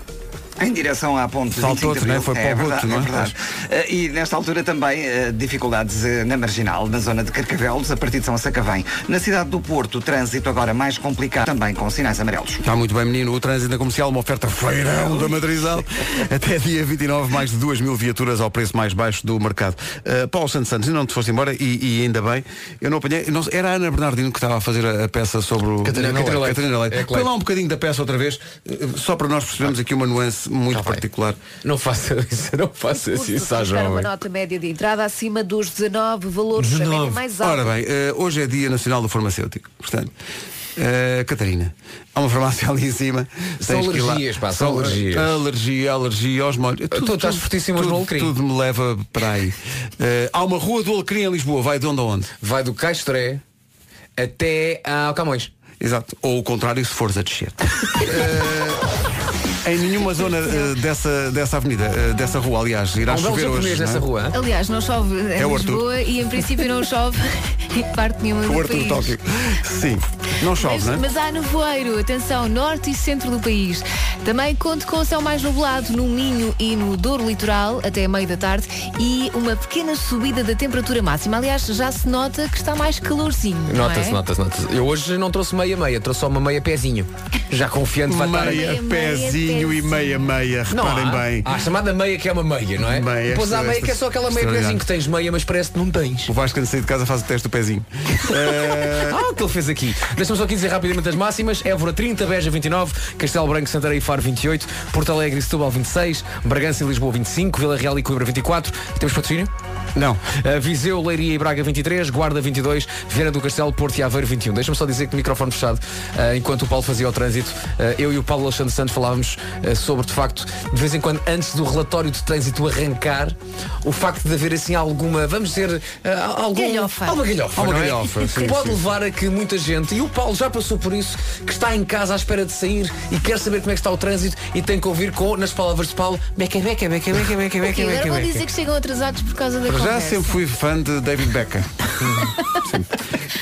Speaker 3: Em direção à ponte 25 de
Speaker 2: Saltou-te,
Speaker 3: Abril.
Speaker 2: né? Foi para o
Speaker 3: verdade,
Speaker 2: Guto, não é?
Speaker 3: é verdade. Eh, E nesta altura também eh, dificuldades eh, na Marginal, na zona de Carcavelos, a partir de São Sacavém. Na cidade do Porto, o trânsito agora mais complicado, também com sinais amarelos.
Speaker 2: Está muito bem, menino. O trânsito na comercial, uma oferta feirão da Madrizal. (laughs) Até dia 29, mais de 2 mil viaturas ao preço mais baixo do mercado. Uh, Paulo Santos Santos, ainda não te foste embora e, e ainda bem. Eu não apanhei. não era a Ana Bernardino que estava a fazer a, a peça sobre o.
Speaker 9: Catarina
Speaker 2: Não,
Speaker 9: Leite.
Speaker 2: Catarina Leite.
Speaker 9: É
Speaker 2: Põe
Speaker 9: claro.
Speaker 2: lá um bocadinho da peça outra vez, uh, só para nós percebermos aqui uma nuance muito
Speaker 9: Tá bem.
Speaker 2: particular.
Speaker 9: Não faça isso, não faça
Speaker 12: Curso
Speaker 9: isso, à
Speaker 12: para uma
Speaker 9: jovem.
Speaker 12: nota média de entrada acima dos 19 valores a média mais alta.
Speaker 2: Ora bem, uh, hoje é Dia Nacional do Farmacêutico. Portanto, uh, Catarina, há uma farmácia ali em cima.
Speaker 9: São alergias, pá, são alergias.
Speaker 2: Alergia, alergia aos molhos.
Speaker 9: Tu estás fortíssimo
Speaker 2: tudo,
Speaker 9: no Alecrim.
Speaker 2: tudo me leva para aí. Uh, há uma rua do Alecrim em Lisboa, vai de onde a onde?
Speaker 9: Vai do Caixotré até ao Camões.
Speaker 2: Exato. Ou o contrário, se fores a descer. Uh, (laughs) em nenhuma zona uh, dessa, dessa avenida, uh, dessa rua, aliás, irá
Speaker 9: Há um belo
Speaker 2: chover hoje.
Speaker 9: japonês
Speaker 2: não é?
Speaker 9: nessa rua. hã?
Speaker 4: Aliás, não chove em
Speaker 2: É o Arthur.
Speaker 4: Lisboa e em princípio não chove em parte nenhuma do
Speaker 2: O Arthur
Speaker 4: país.
Speaker 2: Tóquio. Sim. Não chove,
Speaker 4: Mas,
Speaker 2: não é?
Speaker 4: mas há nevoeiro, atenção, norte e centro do país. Também conto com o céu mais nublado no Minho e no Douro Litoral até meio da tarde e uma pequena subida da temperatura máxima. Aliás, já se nota que está mais calorzinho. não
Speaker 9: Nota-se,
Speaker 4: é?
Speaker 9: nota-se, nota-se. Eu hoje não trouxe meia-meia, trouxe só uma meia pezinho. Já confiante vai estar
Speaker 2: Meia,
Speaker 4: Meia, meia,
Speaker 2: pezinho e meia, meia.
Speaker 9: Não
Speaker 2: Reparem
Speaker 9: há.
Speaker 2: bem.
Speaker 9: Há a chamada meia que é uma meia, não é?
Speaker 2: Meia,
Speaker 9: Depois há
Speaker 2: esta-
Speaker 9: meia que é só aquela meia pezinho que tens meia, mas parece que não tens.
Speaker 2: O Vasco, antes de sair de casa, faz o teste do pezinho. (laughs) Eh,
Speaker 9: Ah, o que ele fez aqui. Deixa-me só aqui dizer rapidamente as máximas. Évora 30, Beja 29, Castelo Branco, Santarém e Faro 28, Porto Alegre e Setúbal 26, Bragança e Lisboa 25, Vila Real e Coimbra 24. Temos patrocínio?
Speaker 2: Não.
Speaker 9: Uh, Viseu, Leiria e Braga 23, Guarda 22, Viana do Castelo, Porto e Aveiro 21. Deixa-me só dizer que o microfone fechado, uh, enquanto o Paulo fazia o trânsito, uh, eu e o Paulo Alexandre Santos falávamos uh, sobre, de facto, de vez em quando, antes do relatório de trânsito arrancar, o facto de haver assim alguma, vamos dizer, uh, algum,
Speaker 4: Galhofa.
Speaker 9: alguma galhofa,
Speaker 2: Alguma
Speaker 9: é?
Speaker 2: galhofa,
Speaker 9: que
Speaker 2: sim,
Speaker 9: pode
Speaker 2: sim.
Speaker 9: levar a que muita gente, e o Paulo já passou por isso, que está em casa à espera de sair e quer saber como é que está o trânsito e tem que ouvir com, nas palavras de Paulo, beca, beca, beca, beca, beca, beca,
Speaker 4: agora
Speaker 9: beca,
Speaker 4: vou
Speaker 9: beca.
Speaker 4: dizer que chegam atrasados por causa da
Speaker 2: Para já
Speaker 4: conversa.
Speaker 2: sempre fui fã de David Beckham. (laughs) Sim.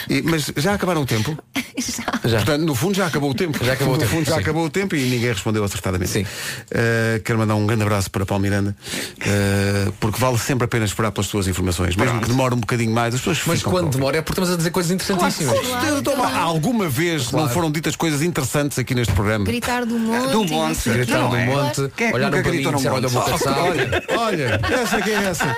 Speaker 2: E- mas já acabaram o tempo? (laughs)
Speaker 9: Já.
Speaker 2: Portanto, no fundo já acabou o tempo.
Speaker 9: Já acabou o
Speaker 2: no
Speaker 9: tempo,
Speaker 2: fundo já
Speaker 9: sim.
Speaker 2: acabou o tempo e ninguém respondeu acertadamente.
Speaker 9: Sim.
Speaker 2: Uh, quero mandar um grande abraço para Paulo Miranda, uh, porque vale sempre a pena esperar pelas suas informações. Mesmo que demore um bocadinho mais, as pessoas
Speaker 9: Mas
Speaker 2: ficam
Speaker 9: quando
Speaker 2: com-
Speaker 9: demora é porque estamos a dizer coisas interessantíssimas.
Speaker 2: Alguma vez não foram ditas coisas interessantes aqui neste programa?
Speaker 4: Gritar do monte.
Speaker 3: Do
Speaker 4: e não
Speaker 3: monte.
Speaker 4: sei o quê.
Speaker 9: Gritar do
Speaker 3: Não é?
Speaker 9: monte,
Speaker 3: Quem é que
Speaker 9: olharam
Speaker 3: nunca
Speaker 9: para mim e
Speaker 3: no
Speaker 9: olha o
Speaker 3: monte?
Speaker 9: boca de sapo. (laughs)
Speaker 2: Olha, olha, essa que é essa.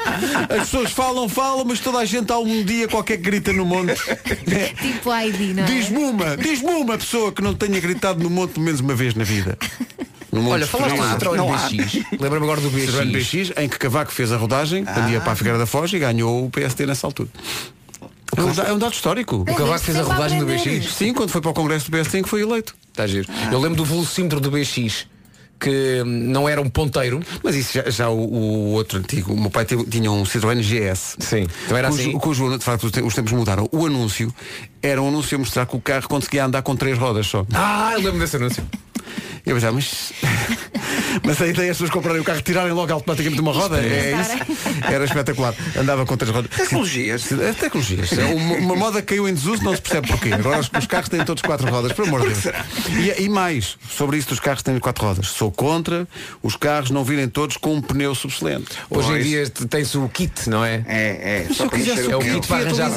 Speaker 2: As pessoas falam, falam, mas toda a gente há um dia qualquer que grita no monte. (laughs)
Speaker 4: Tipo ID, não é?
Speaker 2: Diz-me uma, diz-me uma pessoa que não tenha gritado no monte menos uma vez na vida. No monte
Speaker 9: Olha, falaste do. Citroën. BX. Lembra-me agora do
Speaker 2: Citroën
Speaker 9: BX.
Speaker 2: BX, em que Cavaco fez a rodagem,
Speaker 3: Ah.
Speaker 2: andia para a Figueira da Foz e ganhou o PSD nessa altura. É um, é um dado histórico.
Speaker 9: O Cavaco fez a rodagem do BX.
Speaker 2: Sim, quando foi para o Congresso do PS5 foi eleito.
Speaker 9: Está a giro. Eu lembro do velocímetro do BX, que não era um ponteiro.
Speaker 2: Mas isso já, já o, o outro antigo, o meu pai tinha- um Citroën GS.
Speaker 9: Sim, também era
Speaker 2: cujo,
Speaker 9: assim.
Speaker 2: cujo, de facto, os tempos mudaram. O anúncio era um anúncio a mostrar que o carro conseguia andar com três rodas só.
Speaker 9: Ah, eu lembro desse anúncio.
Speaker 2: Eu pensava, mas. (laughs) mas a ideia é as pessoas comprarem o carro e tirarem logo automaticamente uma roda. É isso. Era espetacular. Andava com três rodas.
Speaker 3: Tecnologias.
Speaker 2: É tecnologias. É Uma, uma moda que caiu em desuso, não se percebe porquê. Agora os, os carros têm todos quatro rodas, por amor de Deus. E, e mais, sobre isso dos carros que têm quatro rodas. Sou contra os carros não virem todos com um pneu subsolente.
Speaker 9: Hoje em dia tem-se o kit, não é?
Speaker 3: É, é. Só encher
Speaker 9: É o kit para arranjar.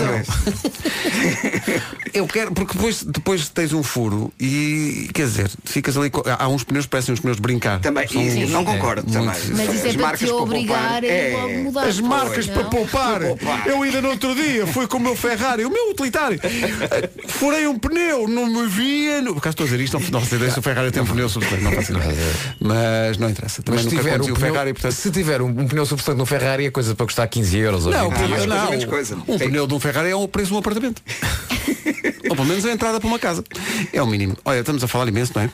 Speaker 2: Eu quero, porque depois, depois tens um furo e quer dizer, ficas ali. com- há uns pneus que parecem uns pneus de brincar.
Speaker 3: Também,
Speaker 2: São-
Speaker 3: não concordo
Speaker 2: muito-
Speaker 3: também.
Speaker 4: Mas isso é
Speaker 3: As
Speaker 4: para
Speaker 3: marcas
Speaker 4: te
Speaker 3: para
Speaker 4: obrigar
Speaker 3: poupar.
Speaker 4: a logo mudar.
Speaker 2: As marcas
Speaker 4: não?
Speaker 2: para poupar.
Speaker 3: Para poupar.
Speaker 2: Eu ainda no outro dia fui com o meu Ferrari, o meu utilitário. Furei um pneu, não me via. No... Por acaso estou a dizer isto, não, não sei se o Ferrari tem um pneu subsolente, não faço ideia. Mas não interessa. Também
Speaker 9: Mas se
Speaker 2: nunca
Speaker 9: tiver, um
Speaker 2: o
Speaker 9: pneu,
Speaker 2: Ferrari, portanto.
Speaker 9: se tiver um, um pneu subsolente no Ferrari é coisa para custar 15 euros ou
Speaker 2: Não,
Speaker 9: 20
Speaker 2: um
Speaker 9: euros.
Speaker 3: coisa,
Speaker 2: não, um
Speaker 3: Sim.
Speaker 2: pneu de um Ferrari é o preço de um apartamento. (laughs) Ou pelo menos a entrada para uma casa. É o mínimo. Olha, estamos a falar imenso, não é?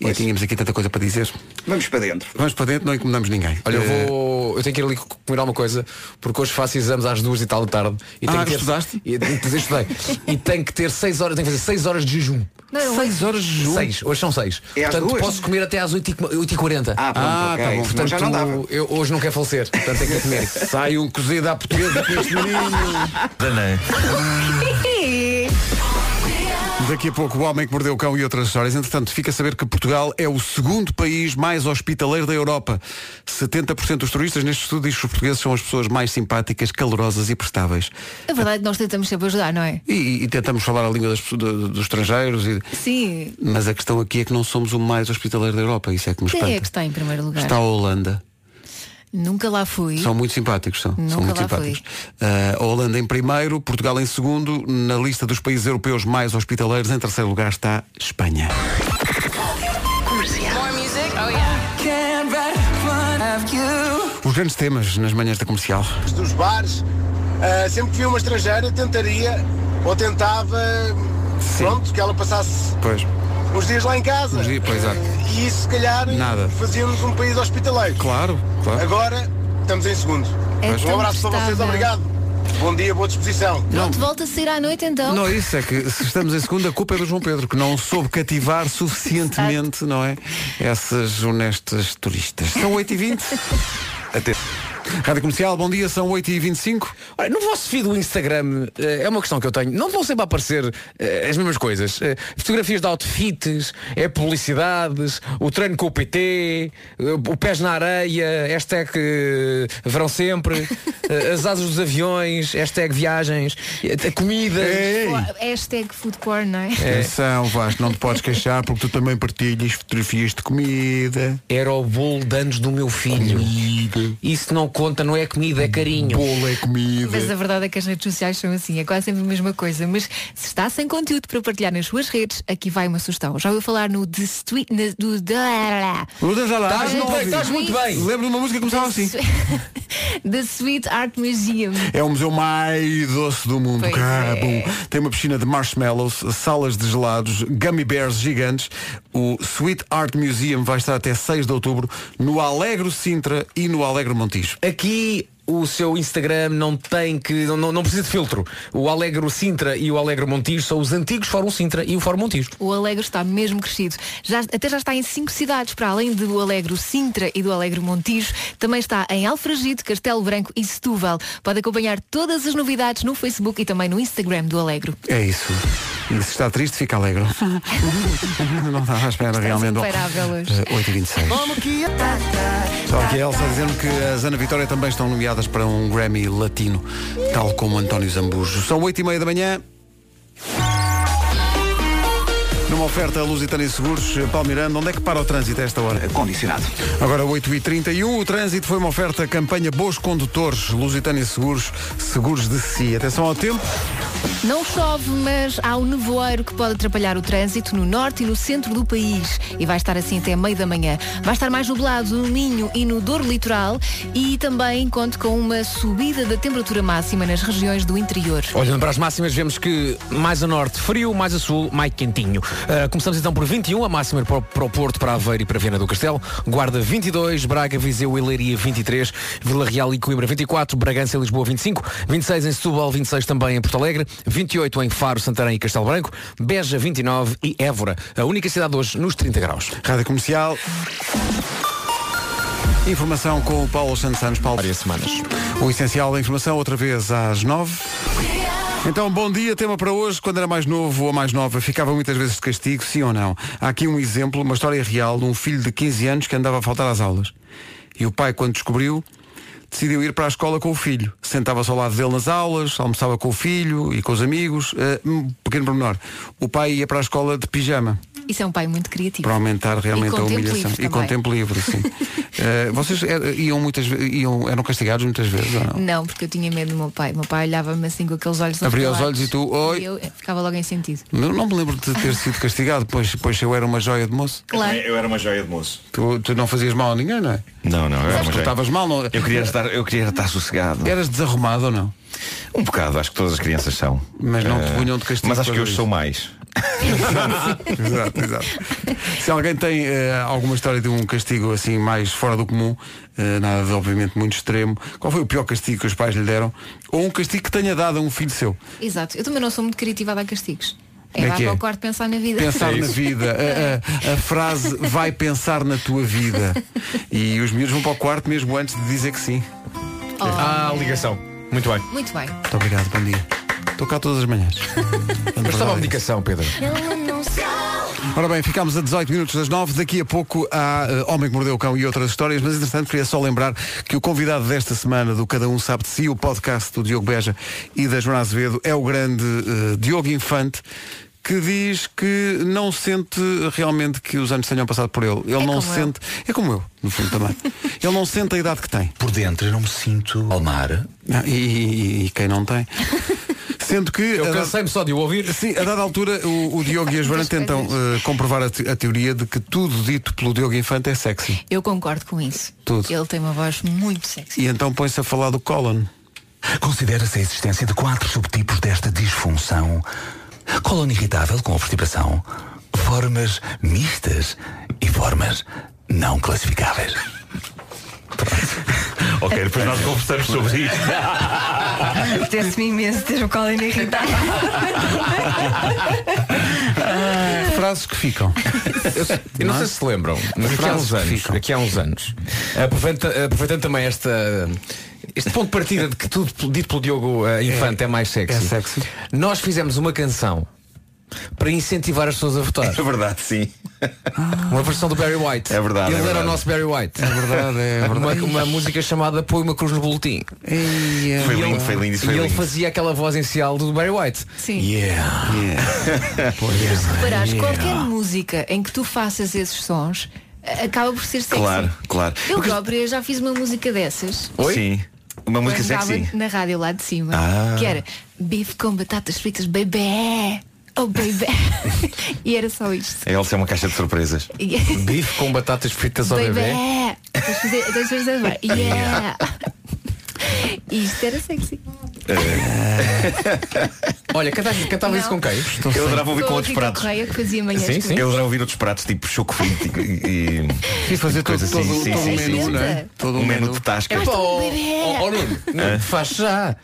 Speaker 2: E tínhamos aqui tanta coisa para dizer.
Speaker 3: Vamos para dentro.
Speaker 2: Vamos para dentro, não incomodamos ninguém.
Speaker 9: Olha, eu
Speaker 2: Eh,
Speaker 9: vou. Eu tenho que ir ali co- comer alguma coisa, porque hoje faço exames às duas e tal da tarde. E
Speaker 2: Ah,
Speaker 9: tenho que ter,
Speaker 2: estudaste?
Speaker 9: E, estudei. e tenho que ter 6 horas, tenho que fazer 6 horas de jejum.
Speaker 4: Não,
Speaker 2: Seis horas de jejum.
Speaker 9: 6, hoje são 6.
Speaker 3: É
Speaker 9: Portanto,
Speaker 3: duas?
Speaker 9: posso comer até às 8h40.
Speaker 3: Ah, pronto,
Speaker 2: Ah,
Speaker 3: ok.
Speaker 2: tá bom.
Speaker 9: Portanto,
Speaker 3: já não dava.
Speaker 9: eu hoje não quero falecer, portanto tenho que comer. (laughs)
Speaker 2: Sai um cozido à portuguesa com este menino. (laughs) Daqui a pouco o homem que mordeu o cão e outras histórias. Entretanto, fica a saber que Portugal é o segundo país mais hospitaleiro da Europa. 70% dos turistas neste estudo diz que os portugueses são as pessoas mais simpáticas, calorosas e prestáveis.
Speaker 4: A verdade é que nós tentamos sempre ajudar, não é?
Speaker 2: E, e tentamos falar a língua das do- dos estrangeiros. e-
Speaker 4: Sim.
Speaker 2: Mas a questão aqui é que não somos o mais hospitaleiro da Europa. Isso é que me
Speaker 4: Quem
Speaker 2: espanta.
Speaker 4: é que está em primeiro lugar?
Speaker 2: Está a Holanda.
Speaker 4: Nunca lá fui.
Speaker 2: São muito simpáticos, são.
Speaker 4: Nunca
Speaker 2: são muito
Speaker 4: lá
Speaker 2: simpáticos. Ah, a Holanda em primeiro, Portugal em segundo. Na lista dos países europeus mais hospitaleiros, em terceiro lugar está Espanha. Os grandes temas nas manhãs da comercial.
Speaker 14: dos bares, ah, sempre que via uma estrangeira tentaria ou tentava pronto, que ela passasse
Speaker 2: Pois.
Speaker 14: Uns dias lá em casa.
Speaker 2: Uns dias, pois, exato.
Speaker 14: E isso se calhar
Speaker 2: Nada.
Speaker 14: fazia-nos um país hospitaleiro.
Speaker 2: Claro, claro.
Speaker 14: Agora estamos em segundo.
Speaker 4: É
Speaker 14: um abraço para vocês, obrigado. Bom dia, boa disposição.
Speaker 4: Pronto, volta a sair à noite então.
Speaker 2: Não, isso é que se estamos em segunda, a culpa é do João Pedro, que não soube cativar suficientemente, não é? Essas honestas turistas. São 8h20. (laughs) Até. Rádio Comercial, bom dia, são 8h25.
Speaker 9: Olha, no vosso feed do Instagram, eh, é uma questão que eu tenho. Não vão sempre a aparecer eh, as mesmas coisas. Eh, Fotografias de outfits, é publicidades, o treino com o PT, o pés na areia, hashtag verão sempre, (laughs) as asas dos aviões, hashtag viagens, eh, a comida.
Speaker 4: Hashtag food porn, não é?
Speaker 2: Atenção, Vasco, não te podes queixar porque tu também partilhas fotografias de comida.
Speaker 9: Era o bolo de anos do meu filho. Isso não conta, não é comida, é carinho.
Speaker 2: Bolo é comida.
Speaker 4: Mas a verdade é que as redes sociais são assim, é quase sempre a mesma coisa. Mas se está sem conteúdo para partilhar nas suas redes, aqui vai uma sugestão. Já ouviu falar no The Sweet. na- do da-
Speaker 9: Estás muito bem, estás muito bem.
Speaker 2: Lembro de uma música que começava assim. (laughs)
Speaker 4: The Sweet Art Museum.
Speaker 2: É o museu mais doce do mundo.
Speaker 4: Pois é.
Speaker 2: Tem uma piscina de marshmallows, salas de gelados, gummy bears gigantes. O Sweet Art Museum vai estar até 6 de outubro no Alegro Sintra e no Alegro Montijo.
Speaker 9: Aqui o seu Instagram não tem que. Não, não precisa de filtro. O Alegro Sintra e o Alegro Montijo são os antigos Fórum Sintra e o Fórum Montijo.
Speaker 4: O Alegro está mesmo crescido. Já, até já está em cinco cidades, para além do Alegro Sintra e do Alegro Montijo. Também está em Alfragide, Castelo Branco e Setúbal. Pode acompanhar todas as novidades no Facebook e também no Instagram do Alegro.
Speaker 2: É isso. E se está triste, fica alegre. (laughs) não estava à espera realmente.
Speaker 4: Hoje.
Speaker 2: eh, 8h26. Só aqui a Elsa dizendo que as Ana Vitória também estão nomeadas para um Grammy latino, tal como António Zambujo. São 8h30 da manhã. Numa oferta Lusitânia Seguros, Paulo Miranda, onde é que para o trânsito a esta hora?
Speaker 3: Condicionado.
Speaker 2: Agora 8h31, o trânsito foi uma oferta campanha Bons Condutores, Lusitânia Seguros, Seguros de Si. Atenção ao tempo.
Speaker 4: Não chove, mas há um nevoeiro que pode atrapalhar o trânsito no norte e no centro do país. E vai estar assim até meio da manhã. Vai estar mais nublado no Minho e no Douro Litoral e também conto com uma subida da temperatura máxima nas regiões do interior.
Speaker 9: Olhando para as máximas, vemos que mais a norte frio, mais a sul mais quentinho. Uh, começamos então por 21, a máxima para, o- Porto, para Aveiro e para Viana do Castelo. Guarda 22, Braga, Viseu e Leiria 23, Vila Real e Coimbra 24, Bragança e Lisboa 25, 26 em Setúbal, 26 também em Porto Alegre, 28 em Faro, Santarém e Castelo Branco, Beja 29 e Évora, a única cidade hoje nos 30 graus.
Speaker 2: Rádio Comercial. Informação com o Paulo Santos Santos. Paulo.
Speaker 1: Várias semanas.
Speaker 2: O essencial da informação, outra vez às nove. Então, bom dia, tema para hoje. Quando era mais novo ou mais nova, ficava muitas vezes de castigo, sim ou não? Há aqui um exemplo, uma história real de um filho de 15 anos que andava a faltar às aulas. E o pai, quando descobriu, decidiu ir para a escola com o filho. Sentava-se ao lado dele nas aulas, almoçava com o filho e com os amigos. Eh, um pequeno pormenor. O pai ia para a escola de pijama.
Speaker 4: Isso é um pai muito criativo.
Speaker 2: Para aumentar realmente a humilhação. E com tempo livre, sim. (laughs) Eh, vocês iam muitas iam, eram castigados muitas vezes, ou não?
Speaker 4: Não, porque eu tinha medo do meu pai. O meu pai olhava-me assim com aqueles olhos
Speaker 2: Abria os olhos e tu, oi.
Speaker 4: E eu eh, ficava logo em sentido.
Speaker 2: Não, não me lembro de ter sido castigado, pois, pois eu era uma joia de moço.
Speaker 4: Claro.
Speaker 7: Eu era uma joia de moço.
Speaker 2: Tu, tu não fazias mal a ninguém, não é?
Speaker 7: Não, não, eu era uma
Speaker 2: Tu
Speaker 7: joia.
Speaker 2: estavas mal, não?
Speaker 7: Eu queria estar, eu queria estar sossegado.
Speaker 2: Eras desarrumado ou não?
Speaker 7: Um bocado, acho que todas as crianças são.
Speaker 2: Mas não te
Speaker 7: Eh,
Speaker 2: punham de castigo
Speaker 7: Mas acho que hoje sou mais. (laughs)
Speaker 2: exato, exato. Se alguém tem eh, alguma história de um castigo assim mais fora do comum, eh, nada de obviamente muito extremo, qual foi o pior castigo que os pais lhe deram? Ou um castigo que tenha dado a um filho seu?
Speaker 4: Exato. Eu também não sou muito criativa a dar castigos. É,
Speaker 2: Como é que
Speaker 4: para
Speaker 2: é?
Speaker 4: o quarto pensar na vida.
Speaker 2: Pensar na vida. A, a- a frase vai pensar na tua vida. E os miúdos vão para o quarto mesmo antes de dizer que sim.
Speaker 4: Oh.
Speaker 9: Ah, ligação. Muito bem.
Speaker 4: Muito bem.
Speaker 2: Muito obrigado, bom dia. Estou cá todas as manhãs.
Speaker 9: Mas estava a medicação, Pedro.
Speaker 2: Ora bem, ficámos a 18 minutos das 9. Daqui a pouco há eh, Homem que Mordeu o Cão e outras histórias, mas entretanto queria só lembrar que o convidado desta semana do Cada Um Sabe de Si, o podcast do Diogo Beja e da Joana Azevedo, é o grande eh, Diogo Infante, que diz que não sente realmente que os anos tenham passado por ele. Ele não
Speaker 15: como
Speaker 2: sente. É como eu, no fundo também. ele não sente a idade que tem.
Speaker 15: Por dentro eu não me sinto Almar.
Speaker 2: Não, e, e- e quem não tem? (laughs) Sendo que.
Speaker 9: Eu
Speaker 2: a dada-
Speaker 9: cansei-me só de o ouvir.
Speaker 2: Sim, a dada altura o, o Diogo e a Joana tentam eh, comprovar a, te- a teoria de que tudo dito pelo Diogo Infante é sexy.
Speaker 4: Eu concordo com isso.
Speaker 2: Tudo.
Speaker 4: Ele tem uma voz muito sexy.
Speaker 2: E então põe-se a falar do Colin.
Speaker 15: Considera-se a existência de quatro subtipos desta disfunção. Colon irritável com obstipação, formas mistas e formas não classificáveis.
Speaker 7: Ok, depois nós conversamos sobre (laughs) isto.
Speaker 8: Apetece-me imenso ter o colo irritado.
Speaker 2: Frases que ficam.
Speaker 9: Eu, eu não sei se se lembram, mas aqui há
Speaker 2: Frases
Speaker 9: uns
Speaker 2: que
Speaker 9: anos,
Speaker 2: ficam.
Speaker 9: aqui há uns anos, aproveita- aproveitando também esta, este ponto de partida de que tudo dito pelo Diogo eh, Infante é, mais sexy,
Speaker 2: é sexy.
Speaker 9: nós fizemos uma canção para incentivar as pessoas a votar.
Speaker 7: É verdade, sim. (laughs)
Speaker 9: Uma versão do Barry White.
Speaker 7: É verdade,
Speaker 9: Ele
Speaker 7: é
Speaker 9: era
Speaker 7: verdade.
Speaker 9: o nosso Barry White.
Speaker 2: É verdade, é
Speaker 9: Uma,
Speaker 2: verdade.
Speaker 9: uma música chamada Põe uma cruz no boletim.
Speaker 2: Eia.
Speaker 7: Foi
Speaker 9: E
Speaker 7: lindo,
Speaker 9: ele-
Speaker 7: foi lindo, isso
Speaker 9: E
Speaker 7: foi
Speaker 9: ele
Speaker 7: lindo.
Speaker 9: fazia aquela voz inicial do Barry White.
Speaker 4: Sim.
Speaker 9: Yeah.
Speaker 4: Se (laughs) reparares, qualquer música em que tu faças esses sons a- acaba por ser sexy.
Speaker 7: Claro, claro.
Speaker 4: Eu
Speaker 7: Porque-
Speaker 4: própria já fiz uma música dessas.
Speaker 7: Sim. Uma música sexy.
Speaker 4: na rádio lá de cima.
Speaker 7: Ah.
Speaker 4: Que era bife com batatas fritas, baby. Oh baby. (laughs) e era só isto.
Speaker 7: A Elsa é uma caixa de surpresas. (laughs)
Speaker 9: Bife com batatas fritas ao bebê.
Speaker 4: Baby. Tens de fazer- tens de fazer agora. (laughs) Yeah. Isto era sexy.
Speaker 9: Olha, cantava, cantava isso
Speaker 4: Não.
Speaker 9: com quem?
Speaker 7: Eu adorava ouvir com
Speaker 4: a
Speaker 7: outros pratos.
Speaker 4: Correia que fazia manhãs
Speaker 9: Sim,
Speaker 4: com
Speaker 9: sim.
Speaker 7: Eu adorava ouvir outros pratos tipo choco frito e, e
Speaker 2: E fazer todo,
Speaker 7: coisa
Speaker 2: todo,
Speaker 7: assim. Sim,
Speaker 2: todo
Speaker 7: sim,
Speaker 2: um
Speaker 7: sim,
Speaker 2: menu,
Speaker 7: sim.
Speaker 2: não é? Todo
Speaker 7: um menu de tasca.
Speaker 9: Epá,
Speaker 4: bebê.
Speaker 9: oh, oh, Nuno, faz já.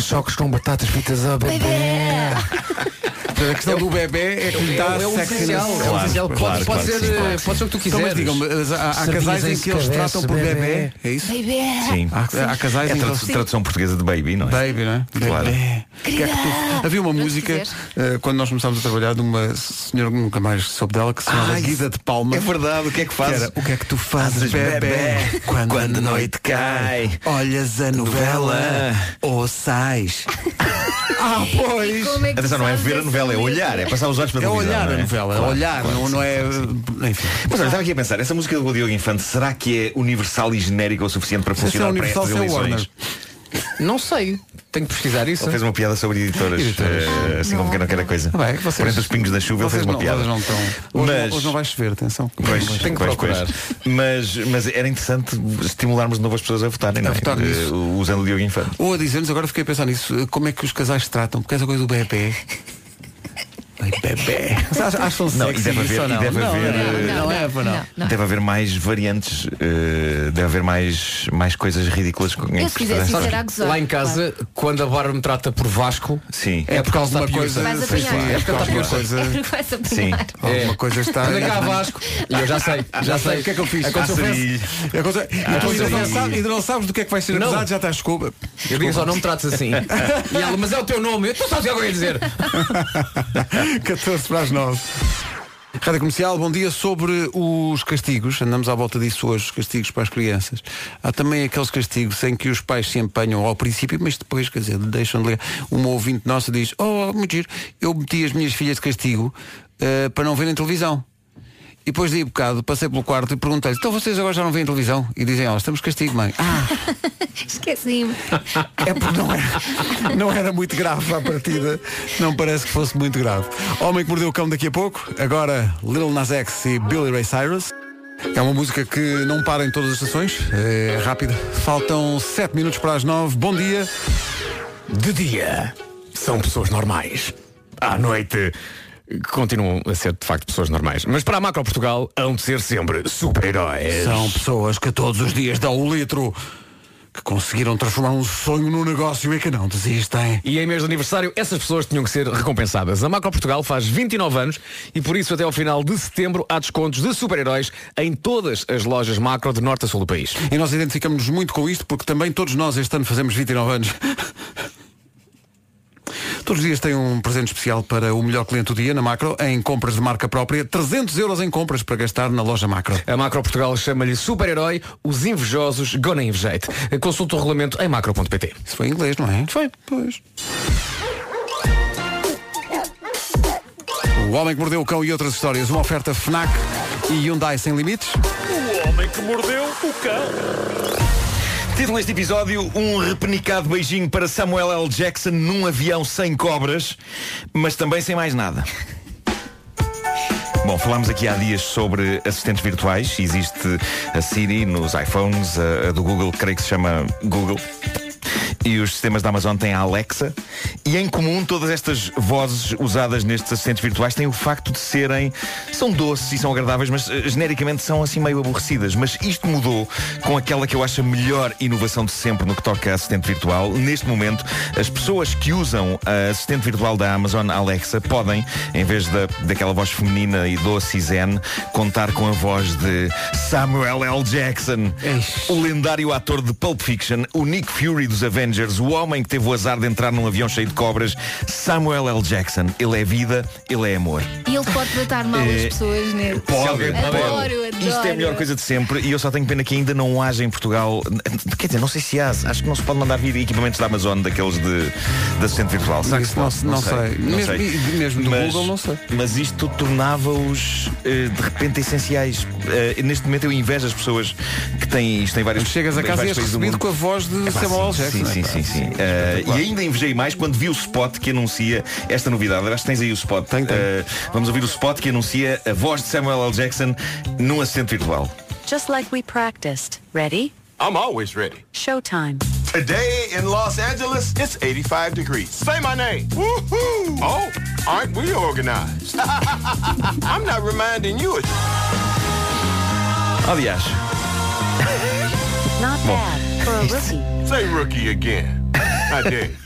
Speaker 9: Choques com batatas fritas ao bebê.
Speaker 2: A questão do bebê é que lhe dá
Speaker 9: É o
Speaker 2: sexy
Speaker 9: essencial, é o
Speaker 7: Claro,
Speaker 9: essencial.
Speaker 7: claro,
Speaker 9: pode,
Speaker 7: claro que
Speaker 9: ser,
Speaker 7: sim,
Speaker 9: eh,
Speaker 7: claro que
Speaker 9: pode ser o que tu
Speaker 2: Então, mas
Speaker 9: quiseres.
Speaker 2: digam-me, há, casais em
Speaker 9: em
Speaker 2: que eles tratam por bebê.
Speaker 9: bebê.
Speaker 2: É isso?
Speaker 7: Sim.
Speaker 2: Há, há casais
Speaker 7: É a
Speaker 2: em
Speaker 7: tradu- tradução portuguesa de baby, não é?
Speaker 2: Baby, não é?
Speaker 7: Claro.
Speaker 2: Bebê. Que é que tu- Havia uma música eh, quando nós começámos a trabalhar de uma senhora que nunca mais soube dela que se chamava
Speaker 7: Ai,
Speaker 2: Guida de Palma.
Speaker 7: É verdade, o que é que
Speaker 2: Que
Speaker 7: fazes?
Speaker 2: era, o que é que tu fazes,
Speaker 7: Fazes,
Speaker 2: bebê,
Speaker 7: bebê,
Speaker 2: quando,
Speaker 7: quando
Speaker 2: a noite cai? Olhas a novela,
Speaker 7: Novela.
Speaker 2: ou sais? (laughs) ah, pois!
Speaker 4: Como é que
Speaker 7: Atenção, não é
Speaker 4: sabes
Speaker 7: ver a
Speaker 4: essa
Speaker 7: novela, é
Speaker 4: letra?
Speaker 7: olhar, é passar os olhos para
Speaker 2: É
Speaker 7: televisão.
Speaker 2: olhar
Speaker 7: não
Speaker 2: a
Speaker 7: é?
Speaker 2: novela, é
Speaker 7: Claro,
Speaker 2: olhar,
Speaker 7: claro
Speaker 2: não,
Speaker 7: que
Speaker 2: não
Speaker 7: sim,
Speaker 2: é.
Speaker 7: sim, sim.
Speaker 2: Enfim.
Speaker 7: Mas olha, estava aqui a pensar, essa música do Diogo Infante, será que é universal e genérica o suficiente para
Speaker 2: Se é
Speaker 7: funcionar para
Speaker 2: universal, se é? Warner.
Speaker 9: Não sei. tenho que pesquisar isso.
Speaker 7: Ele fez uma piada sobre editoras,
Speaker 2: Editoras.
Speaker 7: eh, assim como quem não quer a coisa.
Speaker 2: Ah, bem, é que vocês-
Speaker 7: Por entre os pingos da chuva ele fez uma
Speaker 2: não-
Speaker 7: piada.
Speaker 2: não estão- Hoje, não, hoje não vai chover, atenção.
Speaker 7: Pois,
Speaker 2: Tenho que
Speaker 7: pois, pois.
Speaker 2: procurar.
Speaker 7: Mas, mas era interessante estimularmos de novo as pessoas a votarem, não é?
Speaker 2: votar nisso.
Speaker 7: Eh, Usando o Diogo Infante.
Speaker 2: Ou a dizer-nos, agora fiquei a pensar nisso, como é que os casais se tratam? Porque essa coisa do bebê. Ai, bebê. Acham
Speaker 7: Não,
Speaker 2: sexy
Speaker 7: deve haver,
Speaker 2: não?
Speaker 7: deve
Speaker 2: Não,
Speaker 7: haver,
Speaker 2: não,
Speaker 7: eh,
Speaker 2: não, não é, não.
Speaker 7: Deve haver mais variantes, eh, deve haver mais, mais coisas ridículas com
Speaker 4: Eu, se
Speaker 9: Lá em casa, quando a Bárbara me trata por Vasco,
Speaker 7: Sim.
Speaker 9: é por causa
Speaker 2: alguma
Speaker 9: da
Speaker 2: coisa-
Speaker 9: Sim, sim, é porque está
Speaker 2: alguma
Speaker 9: pior.
Speaker 2: coisa-
Speaker 4: É vais apanhar.
Speaker 2: Alguma coisa está.
Speaker 9: Anda cá, Vasco. E eu já sei, já sei.
Speaker 2: O que é que eu fiz?
Speaker 9: Aconteceu
Speaker 2: Ah, sim. Ainda, não
Speaker 7: sim.
Speaker 2: sabes, do que é que vai ser
Speaker 9: Não.
Speaker 2: acusado, já estás desculpa.
Speaker 9: Eu digo só, não me trates assim. (laughs) Mas é o teu nome. Eu tu sabes o que eu ia dizer. (laughs)
Speaker 2: 14 para as 9. Rádio Comercial, bom dia. Sobre os castigos, andamos à volta disso hoje, os castigos para as crianças. Há também aqueles castigos em que os pais se empenham ao princípio, mas depois, quer dizer, deixam de ligar. Uma ouvinte nossa diz, oh, muito giro, eu meti as minhas filhas de castigo eh, para não verem televisão. E depois de ir bocado, passei pelo quarto e perguntei-lhe, então vocês agora já não veem televisão? E dizem, ó, estamos castigo, mãe. Ah, (laughs)
Speaker 4: Esqueci-me.
Speaker 2: é porque não era, não era muito grave à partida. Não parece que fosse muito grave. Homem que mordeu o cão daqui a pouco. Agora Lil Nas X e Billy Ray Cyrus. É uma música que não para em todas as estações. É rápida. Faltam 7 minutos para as 9. Bom dia.
Speaker 9: De dia, são pessoas normais. À noite, continuam a ser de facto pessoas normais. Mas para a Macro Portugal, hão de ser sempre super-heróis.
Speaker 2: São pessoas que todos os dias dão o litro. Que conseguiram transformar um sonho num negócio e que não desistem.
Speaker 9: E em mês de aniversário, essas pessoas tinham que ser recompensadas. A Macro Portugal faz 29 anos e por isso até ao final de setembro há descontos de super-heróis em todas as lojas Macro de norte a sul do país.
Speaker 2: E nós identificamos-nos muito com isto porque também todos nós este ano fazemos 29 anos. (laughs) Todos os dias tem um presente especial para o melhor cliente do dia na Macro, em compras de marca própria, 300 euros em compras para gastar na loja Macro.
Speaker 9: A Macro Portugal chama-lhe super-herói, os invejosos gonna invejate. Consulta o regulamento em macro.pt.
Speaker 2: Isso foi em inglês, não é? Foi. Pois. O Homem que Mordeu o Cão e outras histórias. Uma oferta FNAC e Hyundai Sem Limites.
Speaker 7: O homem que mordeu o cão. Título deste episódio, um repenicado beijinho para Samuel L. Jackson num avião sem cobras, mas também sem mais nada. Bom, falámos aqui há dias sobre assistentes virtuais. Existe a Siri nos iPhones, a do Google, creio que se chama Google. E os sistemas da Amazon têm a Alexa. E em comum, todas estas vozes usadas nestes assistentes virtuais têm o facto de serem. são doces e são agradáveis, mas eh, genericamente são assim meio aborrecidas. Mas isto mudou com aquela que eu acho a melhor inovação de sempre no que toca a assistente virtual. Neste momento, as pessoas que usam a assistente virtual da Amazon Alexa podem, em vez da, daquela voz feminina e doce e zen, contar com a voz de Samuel L. Jackson, o lendário ator de Pulp Fiction, o Nick Fury dos Avengers, o homem que teve o azar de entrar num avião cheio de cobras, Samuel L. Jackson. Ele é vida, ele é amor.
Speaker 4: E ele pode tratar mal as
Speaker 7: Eh,
Speaker 4: pessoas nele.
Speaker 7: Pode,
Speaker 4: Adoro,
Speaker 7: pode.
Speaker 4: adoro.
Speaker 7: Isto é a melhor coisa de sempre e eu só tenho pena que ainda não haja em Portugal. Quer dizer, não sei se há, acho que não se pode mandar vir equipamentos da Amazon daqueles de, de assistente virtual. Será que se pode?
Speaker 2: não- não sei. Mesmo- e mesmo do Google, não sei.
Speaker 7: Mas isto tornava-os eh, de repente essenciais. Eh, neste momento eu invejo as pessoas que têm isto em vários
Speaker 2: Chegas a casa e és recebido com a voz de
Speaker 7: Epá,
Speaker 2: Samuel Jackson.
Speaker 7: Sim, sim, sim. sim. Eh, e ainda invejei mais quando vi o spot que anuncia esta novidade. Acho que tens aí o spot. Eh, vamos ouvir o spot que anuncia a voz de Samuel L. Jackson num assistente virtual.
Speaker 16: Just like we practiced. Ready?
Speaker 17: I'm always ready.
Speaker 16: Showtime.
Speaker 17: Today in Los Angeles, it's 85 degrees. Say my name. Woohoo! Oh, aren't we organized? (laughs) I'm not reminding you.
Speaker 7: Aliás,
Speaker 16: Not bad for a rookie.
Speaker 17: Say rookie again. I dare.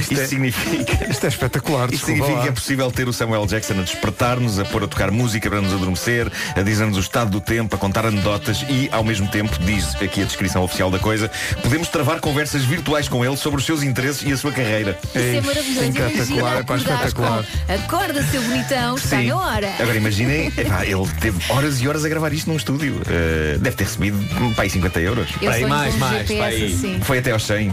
Speaker 7: isto significa.
Speaker 2: Isto é espetacular.
Speaker 7: Isto significa
Speaker 2: lá.
Speaker 7: que é possível ter o Samuel Jackson a despertar-nos, a pôr a tocar música para nos adormecer, a dizer-nos o estado do tempo, a contar anedotas e, ao mesmo tempo, diz aqui a descrição oficial da coisa, podemos travar conversas virtuais com ele sobre os seus interesses e a sua carreira.
Speaker 4: Isso é maravilhoso. Imagina
Speaker 7: é pá,
Speaker 4: acordares
Speaker 7: espetacular.
Speaker 4: com, Acorda, seu bonitão, está
Speaker 7: Sim.
Speaker 4: na hora.
Speaker 7: Agora imaginem, ele teve horas e horas a gravar isto num estúdio. Uh, deve ter recebido pá, aí 50 euros.
Speaker 4: Eu sonho com um GPS assim.
Speaker 7: Foi até aos 100.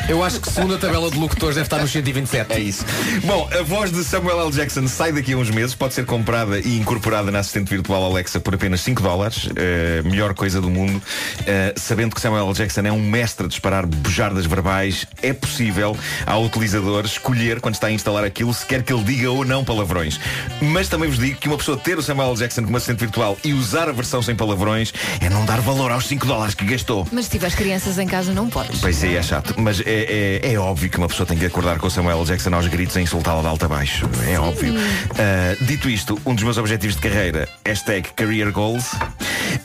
Speaker 9: Eu acho que segundo a tabela de locutores deve estar nos 127.
Speaker 7: É isso. Bom, a voz de Samuel L. Jackson sai daqui a uns meses, pode ser comprada e incorporada na assistente virtual Alexa por apenas 5 dólares, eh, melhor coisa do mundo. Eh, sabendo que Samuel L. Jackson é um mestre a disparar bujardas verbais, é possível ao utilizador escolher quando está a instalar aquilo se quer que ele diga ou não palavrões. Mas também vos digo que uma pessoa ter o Samuel L. Jackson como assistente virtual e usar a versão sem palavrões é não dar valor aos 5 dólares que gastou.
Speaker 4: Mas se tiveres crianças em casa não podes.
Speaker 7: Pois é, é chato. Mas é, é, é óbvio que uma pessoa tem que acordar com o Samuel L. Jackson aos gritos a insultá-la de alto a baixo. É óbvio. Uh, dito isto, um dos meus objetivos de carreira, hashtag Career Goals,